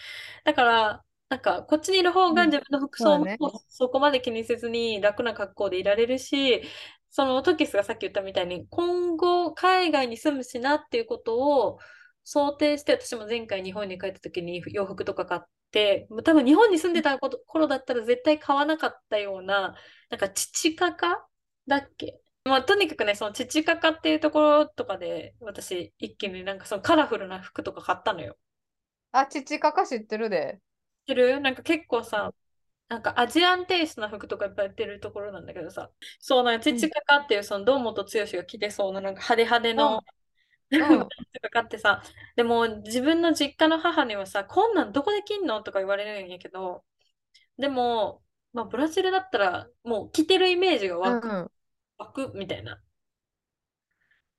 だから、なんかこっちにいる方が自分の服装もそこまで気にせずに楽な格好でいられるし、そのトキスがさっき言ったみたいに今後海外に住むしなっていうことを想定して、私も前回日本に帰った時に洋服とか買って、多分日本に住んでたこと頃だったら絶対買わなかったような、なんか父カカだっけ？まあ、とにかくね、その父カカっていうところとかで、私一気になんかそのカラフルな服とか買ったのよ。あ、父かか知ってるで。知ってる？なんか結構さ、なんかアジアンテイストな服とかいっぱい売ってるところなんだけどさ、そうなんか父カカっていうその堂本剛が着てそうななんか派手派手の、うんとか買ってさ、でも自分の実家の母にはさ、こんなんどこで着んの？とか言われるんやけど、でも、まあ、ブラジルだったらもう着てるイメージが湧く、うん。湧くみたいな。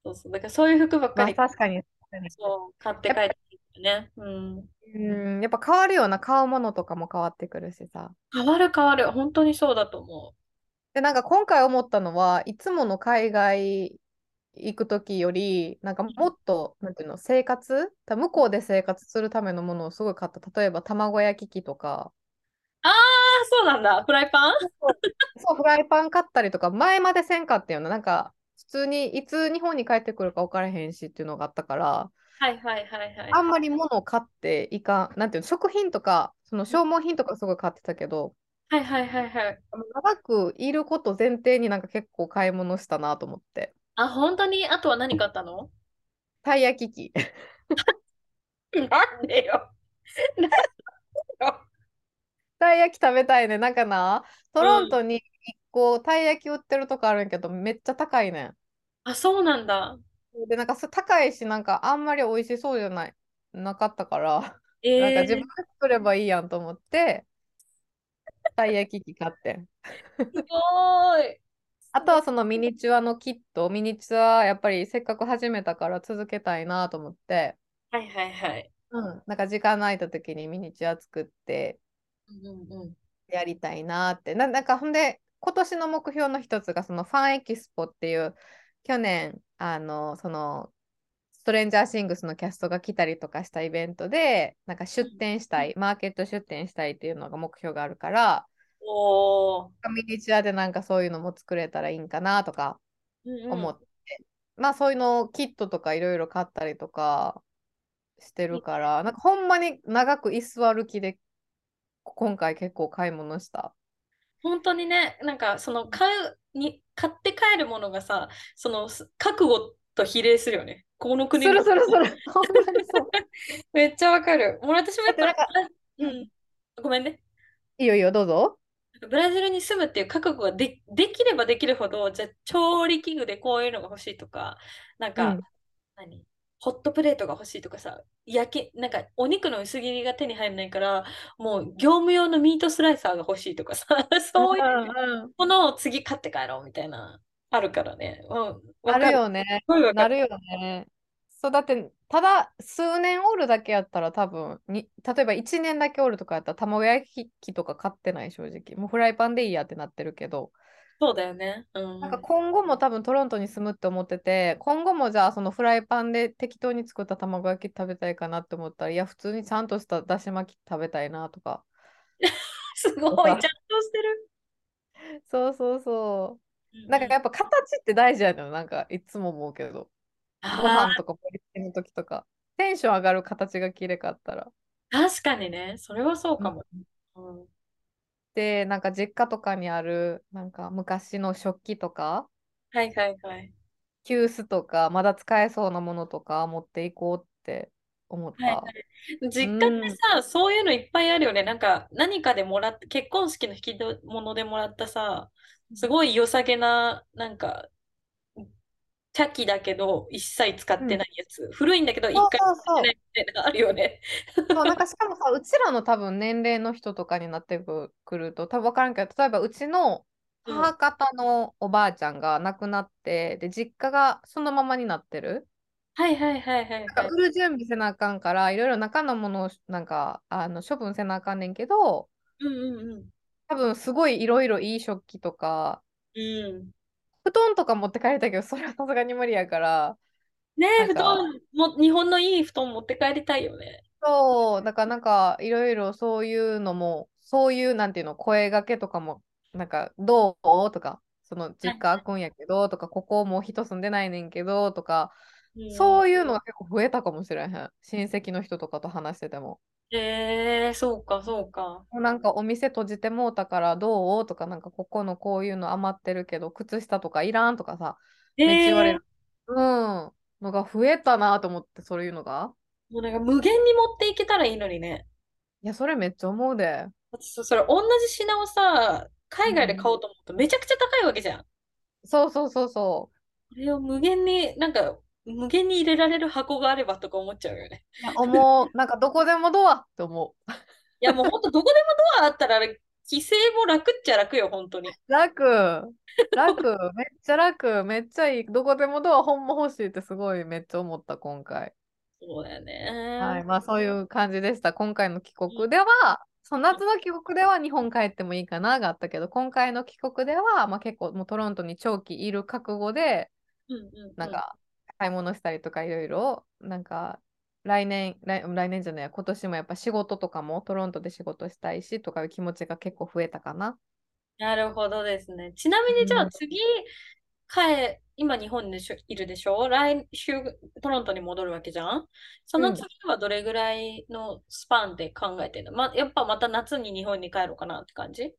そうそう、だからそういう服ばっかまあり確かに。そう買って帰ってね。うん。うん、やっぱ変わるような買うものとかも変わってくるしさ。変わる変わる。本当にそうだと思で、なんか今回思ったのは、いつもの海外行くときより、なんかもっと、なんていうの、生活た向こうで生活するためのものをすごい買った。例えば卵焼き器とか、う。ああ、そうなんだ。フライパン？そう、フライパン買ったりとか、前までせんかったような、なんか、普通にいつ日本に帰ってくるか分からへんしっていうのがあったから、はいはいはいはい。あんまり物を買っていかん、なんていうの、食品とか、その消耗品とかすごい買ってたけど、はいはいはいはい。長くいること前提になんか結構買い物したなと思って。あ、本当に？あとは何買ったの？たい焼き器。なんでよ。なんでよ。たい焼き食べたいね。なんかな、トロントに一個たい焼き売ってるとこあるんやけど、めっちゃ高いねん。あ、そうなんだ。で、なんかそ高いし、なんかあんまり美味しそうじゃない、なかったから、えなんか自ー分で作ればいいやんと思って、たい焼き器買ってん。すごーい。[LAUGHS] あとはそのミニチュアのキット、ミニチュアやっぱりせっかく始めたから続けたいなと思って、はいはいはい。うん、なんか時間の空いた時にミニチュア作ってうん。やりたいなって。な、なんかほんで、今年の目標の一つがそのファンエキスポっていう、去年、あの、その、ストレンジャーシングスのキャストが来たりとかしたイベントで、なんか出店したい、マーケット出店したいっていうのが目標があるから、おー。ミニチュアでなんかそういうのも作れたらいいんかなとかうんうん思って、まあそういうのキットとかいろいろ買ったりとかしてるから、なんかほんまに長く居座る気で今回結構買い物した。本当にね、なんかその買うに買って帰るものがさ、そのす覚悟と比例するよね。このす国のるするする。ほんまにそう。[LAUGHS] めっちゃわかる。もう私もやっぱ、うん、ごめんね。いいよいいよ、どうぞ。ブラジルに住むっていう覚悟がで、できればできるほど、じゃあ調理器具でこういうのが欲しいとか、なんか、うん何？ホットプレートが欲しいとかさ、焼き、なんかお肉の薄切りが手に入らないから、もう業務用のミートスライサーが欲しいとかさ、[LAUGHS] そういうものを次買って帰ろうみたいな、あるからね。うん、わあかる。るよね。る。なるよね。そう、だって、ただ数年おるだけやったら多分に、例えば1年だけおるとかやったら卵焼き器とか買ってない正直。もうフライパンでいいやってなってるけど、そうだよね。うん。なんか今後も多分トロントに住むって思ってて、今後もじゃあそのフライパンで適当に作った卵焼き食べたいかなって思ったら、いや、普通にちゃんとしただし巻き食べたいなとか。[LAUGHS] すごい、ちゃんとしてる。そうそうそう。うなんかやっぱ形って大事やのよ。なんかいつも思うけど。ごあ飯とか盛り付けの時とか。テンション上がる形が綺麗かったら。ー確かにね、それはそうかも。うんで、なんか実家とかにある、なんか昔の食器とか、はいはいはい。急須とか、まだ使えそうなものとか持っていこうって思った。はいはい実家ってさ、そういうのいっぱいあるよね。なんか何かでもらって、結婚式の引き物でもらったさ、すごい良さげな、なんか、茶器だけど一切使ってないやつ。古いんだけど一回使ってないみたいなのあるよね。そう、なんかしかもさ、うちらの多分年齢の人とかになってくくると、多分分からんけど、例えばうちのうん母方のおばあちゃんが亡くなって、で、実家がそのままになってる。はいはいはいはいはい。なんか売る準備せなあかんから、いろいろ中のものをなんかあの処分せなあかんねんけど、うんうんうん。多分すごいいろいろいい食器とか、うん。布団とか持って帰りたいけど、それはさすがに無理やから、ねえ、布団も、日本のいい布団持って帰りたいよね。そう、だからなんかいろいろそういうのも、そういうなんていうの、声掛けとかも、なんかどう？とか、その実家開くんやけどとか、ここもう人住んでないねんけどとか、うん。そういうのが結構増えたかもしれへん。親戚の人とかと話してても。ええそうか、そうか。もうなんかお店閉じてもうたからどう？とか、なんかここのこういうの余ってるけど、靴下とかいらん？とかさ、めっちゃ言われええる。うん。のが増えたなと思って、そういうのが。もうなんか無限に持っていけたらいいのにね。いや、それめっちゃ思うで。私そそれ同じ品をさ、海外で買うんおうと思うとめちゃくちゃ高いわけじゃん。そうそうそうそこれを無限に、なんか、無限に入れられる箱があればとか思っちゃうよね。う。いや、思う。なんかどこでもドアって思う。いやもうほんとどこでもドアあったら、規制も楽っちゃ楽よ、本当に。楽、楽、[LAUGHS] めっちゃ楽、めっちゃいい。どこでもドアほんま欲しいってすごいめっちゃ思った、今回。そうだよはい、ね。まあそういう感じでした。今回の帰国では、その夏の帰国では日本帰ってもいいかながあったけど、今回の帰国では、まあ、結構もうトロントに長期いる覚悟で、うんうんうんなんか買い物したりとかいろいろ、なんか来年来、来年じゃないや、今年もやっぱ仕事とかもトロントで仕事したいしとかいう気持ちが結構増えたかな。なるほどですね。ちなみにじゃうんあ次、帰、今日本にしょいるでしょ？来週トロントに戻るわけじゃん？その次はどれぐらいのスパンで考えてるの、ま、やっぱまた夏に日本に帰ろうかなって感じ？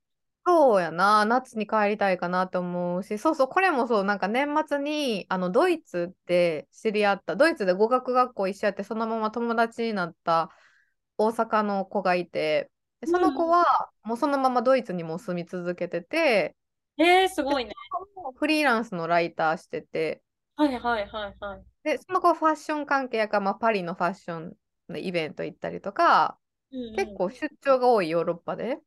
そうやな、夏に帰りたいかなと思うし、そうそう、これもそう、なんか年末にあのドイツで知り合った、ドイツで語学学校一緒やって、そのまま友達になった大阪の子がいて、でその子はもうそのままドイツにも住み続けてて、えー、すごいね。フリーランスのライターしてて、はいはいはいはい。で、その子はファッション関係やから、まあ、パリのファッションのイベント行ったりとか、うんうん結構出張が多いヨーロッパで。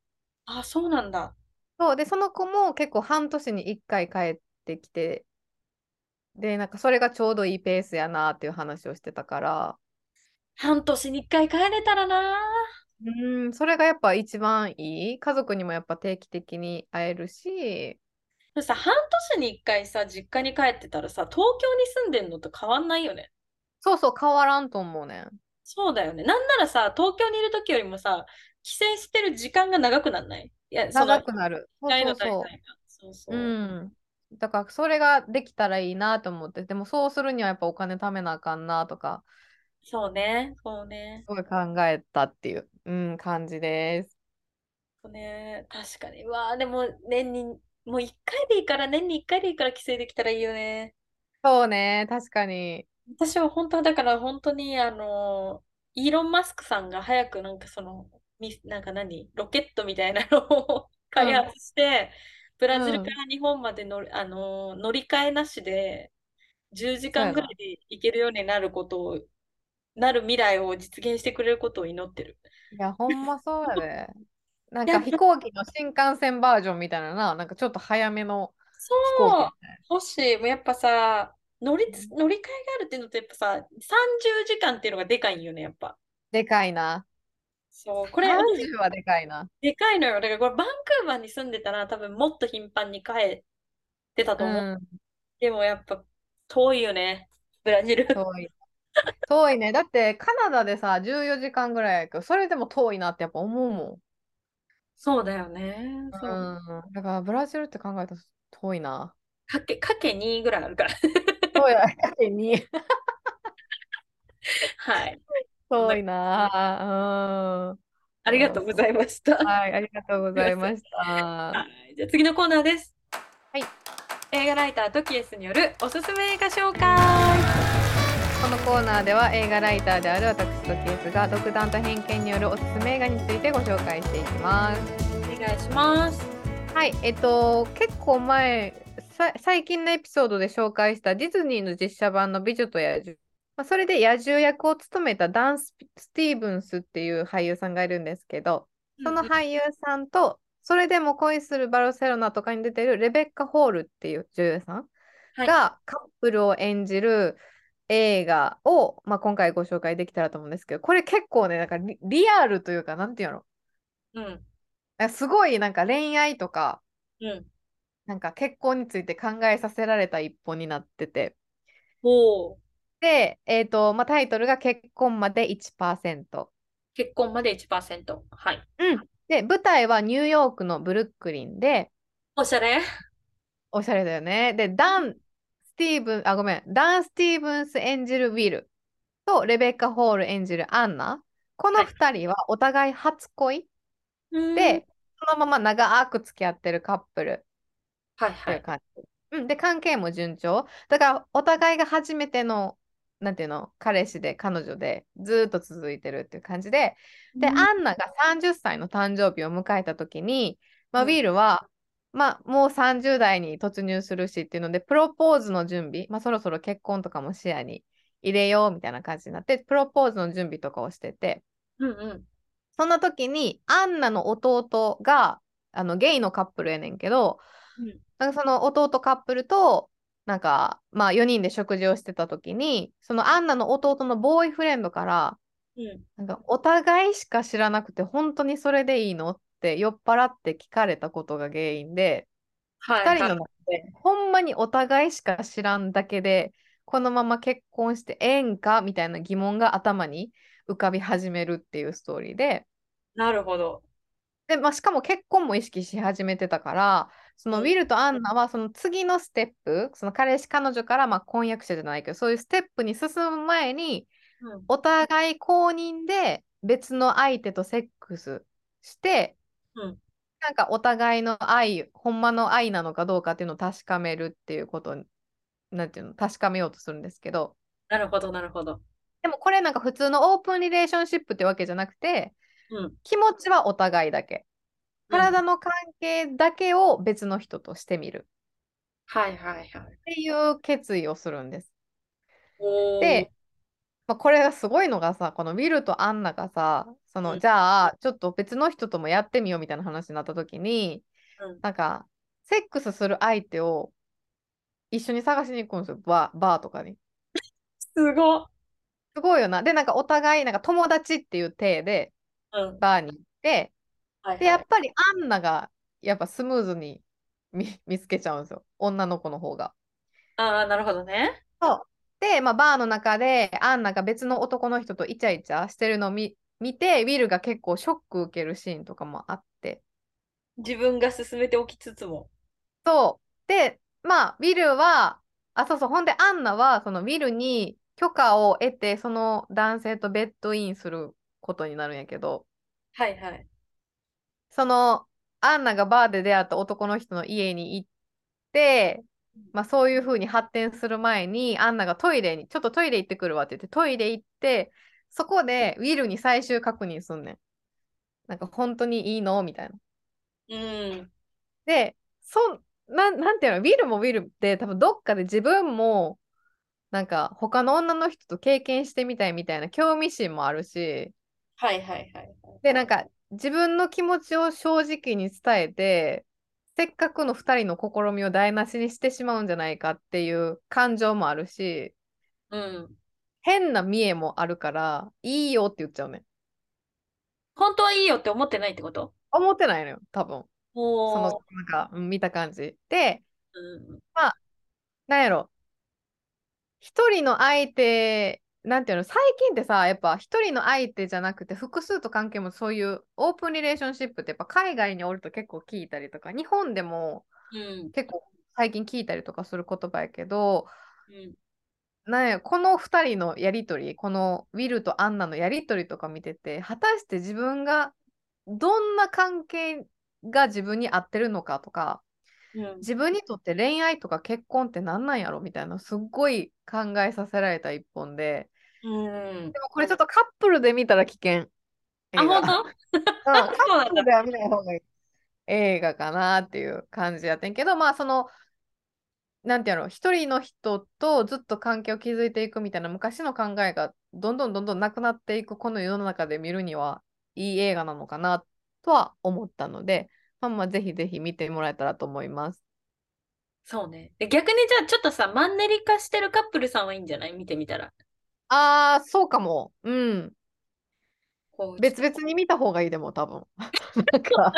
あ、そうなんだ。そうで、その子も結構半年に1回帰ってきて、で、なんかそれがちょうどいいペースやなっていう話をしてたから、半年に一回帰れたらな。うん、それがやっぱ一番いい。家族にもやっぱ定期的に会えるし、でもさ、半年に一回さ、実家に帰ってたらさ、東京に住んでんのと変わんないよね。そうそう変わらんと思うねん。そうだよね。なんならさ、東京にいる時よりもさ、帰省してる時間が長くなんないい？や、長くなる。そうそうそう。うそう。うん。だからそれができたらいいなと思って、でもそうするにはやっぱお金貯めなあかんなとか、そうね。そうねす。ごい考えたっていう、うん、感じです。そうね。確かに。うわあ、でも年に、もう一回でいいから、年に一回でいいから帰省できたらいいよね。そうね、確かに。私は本当はだから本当にあのイーロン・マスクさんが早くなんかそのみなんか何？ロケットみたいなのを開発して、ブラジルから日本まで乗り、あの乗り換えなしで10時間ぐらいで行けるようになることをなる未来を実現してくれることを祈ってる。いや、ほんまそうやで。[LAUGHS] なんか飛行機の新幹線バージョンみたいなな、なんかちょっと早めの飛行機そう。欲しい。もうやっぱさ乗りつ、乗り換えがあるっていうのとやっぱさ30時間っていうのがでかいんよねやっぱ。でかいな。そうこれ私30はでかいな。でかいのよ。だからこれバンクーバーに住んでたら多分もっと頻繁に帰ってたと思う。うん、でもやっぱ遠いよね。ブラジル。遠い。遠いね。だってカナダでさ、14時間ぐらいやけど、それでも遠いなってやっぱ思うもそうだよね。ん。そう。うん。だからブラジルって考えたら遠いな。かけ、かけ2ぐらいあるから。そうや、[LAUGHS] やけに [LAUGHS] はい。遠いな。うん。ありがとうございました。はい、ありがとうございました。はい。じゃあ次のコーナーです。はい。映画ライタートキエスによるおすすめ映画紹介。このコーナーでは映画ライターである私とケースが独断と偏見によるおすすめ映画についてご紹介していきます。お願いします。はい、えっと、結構前、さ最近のエピソードで紹介したディズニーの実写版の美女と野獣。まあ、それで野獣役を務めたダン・ススティーブンスっていう俳優さんがいるんですけど、その俳優さんと、それでも恋するバルセロナとかに出てるレベッカ・ホールっていう女優さんはいがカップルを演じる映画を、まあ、今回ご紹介できたらと思うんですけど、これ結構ね、なんかリリアルというか、なんていうの？うん。あすごいなんか恋愛とか、うん。なんか結婚について考えさせられた一本になってて。で、えっと、まあ、タイトルが結婚まで1%。結婚まで1%。はい。うん。で、舞台はニューヨークのブルックリンで、おしゃれ？おしゃれだよね。で、ダン・ススティーブン、あ、ごめん、ダン・スティーブンス演じるウィルとレベッカ・ホール演じるアンナ。この2人はお互い初恋うんで、そのまま長く付き合ってるカップルはいはい。いう感じ。うん、で、関係も順調。だから、お互いが初めての、なんていうの、彼氏で彼女でずーっと続いてるっていう感じで、で、うん。アンナが30歳の誕生日を迎えた時に、まあ、うん。ウィルは、まあ、もう30代に突入するしっていうので、プロポーズの準備、まあ、そろそろ結婚とかも視野に入れようみたいな感じになって、プロポーズの準備とかをしてて、うんうん。そんな時に、アンナの弟が、あの、ゲイのカップルやねんけど、うん。なんかその弟カップルと、なんか、まあ4人で食事をしてた時に、そのアンナの弟のボーイフレンドから、うん。なんかお互いしか知らなくて、本当にそれでいいのって酔っ払って聞かれたことが原因で、2はいはい。人の中で、ほんまにお互いしか知らんだけで、このまま結婚してええんかみたいな疑問が頭に浮かび始めるっていうストーリーで、なるほど。で、まあ、しかも結婚も意識し始めてたから、そのうんウィルとアンナはその次のステップ、その彼氏、彼女からまあ婚約者じゃないけど、そういうステップに進む前に、うんお互い公認で別の相手とセックスして、うんなんかお互いの愛、ほんまの愛なのかどうかっていうのを確かめるっていうことに、なんていうの、確かめようとするんですけど、なるほどなるほど。でもこれなんか普通のオープンリレーションシップってわけじゃなくて、うん。気持ちはお互いだけ。体の関係だけを別の人としてみるはいはいはい。っていう決意をするんです。で、まあ、これがすごいのがさ、このウィルとアンナがさ、その、うんじゃあ、ちょっと別の人ともやってみようみたいな話になった時に、うんなんか、セックスする相手を一緒に探しに行くんですよ、バー、バーとかに。すごっ。すごいよな。で、なんかお互い、なんか友達っていう体でうん。バーに行って、で、はいはい。やっぱりアンナがやっぱスムーズに見見つけちゃうんですよ。女の子の方が。ああ、なるほどね。そう。で、まあ、バーの中でアンナが別の男の人とイチャイチャしてるのを見見て、ウィルが結構ショック受けるシーンとかもあって。自分が進めておきつつも。そう。で、まあ、ウィルは、あ、そうそう、ほんでアンナはそのウィルに許可を得て、その男性とベッドインすることになるんやけど、はいはい。そのアンナがバーで出会った男の人の家に行って、まあ、そういう風に発展する前にアンナがトイレにちょっとトイレ行ってくるわって言ってトイレ行ってそこでウィルに最終確認すんねん。なんか本当にいいのみたいな。うん。で、そんなん、なんていうの、ウィルもウィルって多分どっかで自分もなんか他の女の人と経験してみたいみたいな興味心もあるし、はいはいはい。で、なんか自分の気持ちを正直に伝えて、せっかくの2人の試みを台無しにしてしまうんじゃないかっていう感情もあるし、うん。変な見栄もあるから、いいよって言っちゃうね。本当はいいよって思ってないってこと？思ってないのよ、多分。そおの、なんか、うん見た感じ。で、うん。なんやろ。一人の相手、なんていうの、最近ってさ、やっぱ一人の相手じゃなくて、複数と関係もそういうオープンリレーションシップってやっぱ海外におると結構聞いたりとか、日本でもうん。結構最近聞いたりとかする言葉やけど、うん。なんやこの2人のやりとり、このウィルとアンナのやりとりとか見てて、果たして自分がどんな関係が自分に合ってるのかとか、うん。自分にとって恋愛とか結婚って何なんやろみたいな、すっごい考えさせられた一本で、うんでもこれちょっとカップルで見たら危険。あ、映画本当？うん、[LAUGHS] カップルでは見ない方がいい映画かなっていう感じやってんけど、まあその、なんていうの、一人の人とずっと関係を築いていくみたいな昔の考えがどんどんどんどんなくなっていくこの世の中で見るにはいい映画なのかなとは思ったので、まあまあぜひぜひ見てもらえたらと思います。そうね。で逆にじゃあちょっとさ、マンネリ化してるカップルさんはいいんじゃない？見てみたら。ああ、そうかも。うん。こう別々に見た方がいいでも多分。[LAUGHS] なんか、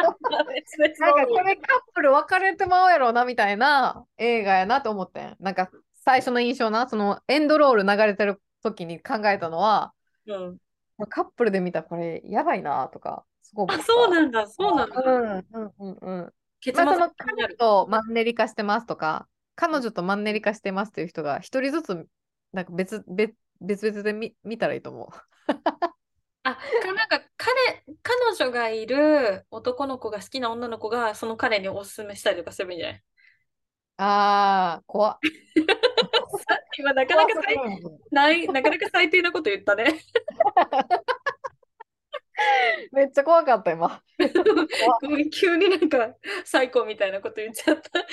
別々なんかこのれカップル別れてまうやろなみたいな映画やなと思ってん。なんか最初の印象な、そのエンドロール流れてる時に考えたのは、うん。カップルで見たらこれやばいなとか、すごい思あ、った。そうなんだ、そうなんだ。うんうんうんうん。結末まあその。彼とマンネリ化してますとか、彼女とマンネリ化してますっていう人が一人ずつなんか別別別々で見見たらいいと思う。あ、かなんか彼、彼女がいる男の子が好きな女の子がその彼におすすめしたりとかすればいいんじゃない？ああ、怖っ。[LAUGHS] 今なかなか最ない、なかなか最低なこと言ったね。[LAUGHS] めっちゃ怖かった今。[LAUGHS] 急になんか最高みたいなこと言っちゃった。は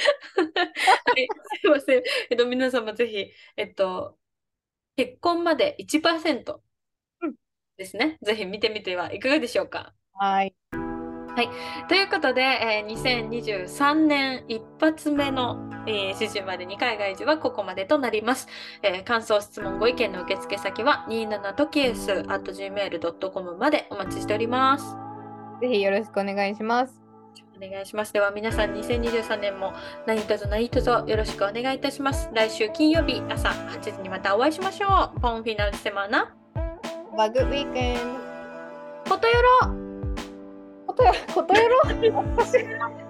い、すいません。えっと、皆様ぜひ、えっと、結婚まで1%うんですね。ぜひ見てみてはいかがでしょうか。はい。ということで、えー2023年一発目の、えー、四十まで2回外事はここまでとなります。えー感想、質問、ご意見の受付先は27トキエス at gmail.com までお待ちしております。ぜひよろしくお願いします。お願いします。では皆さん2023年も何卒何卒よろしくお願いいたします。来週金曜日朝8時にまたお会いしましょう。ポンフィナルセマナ。バグウィークエンことよろド。ことや、ことやろ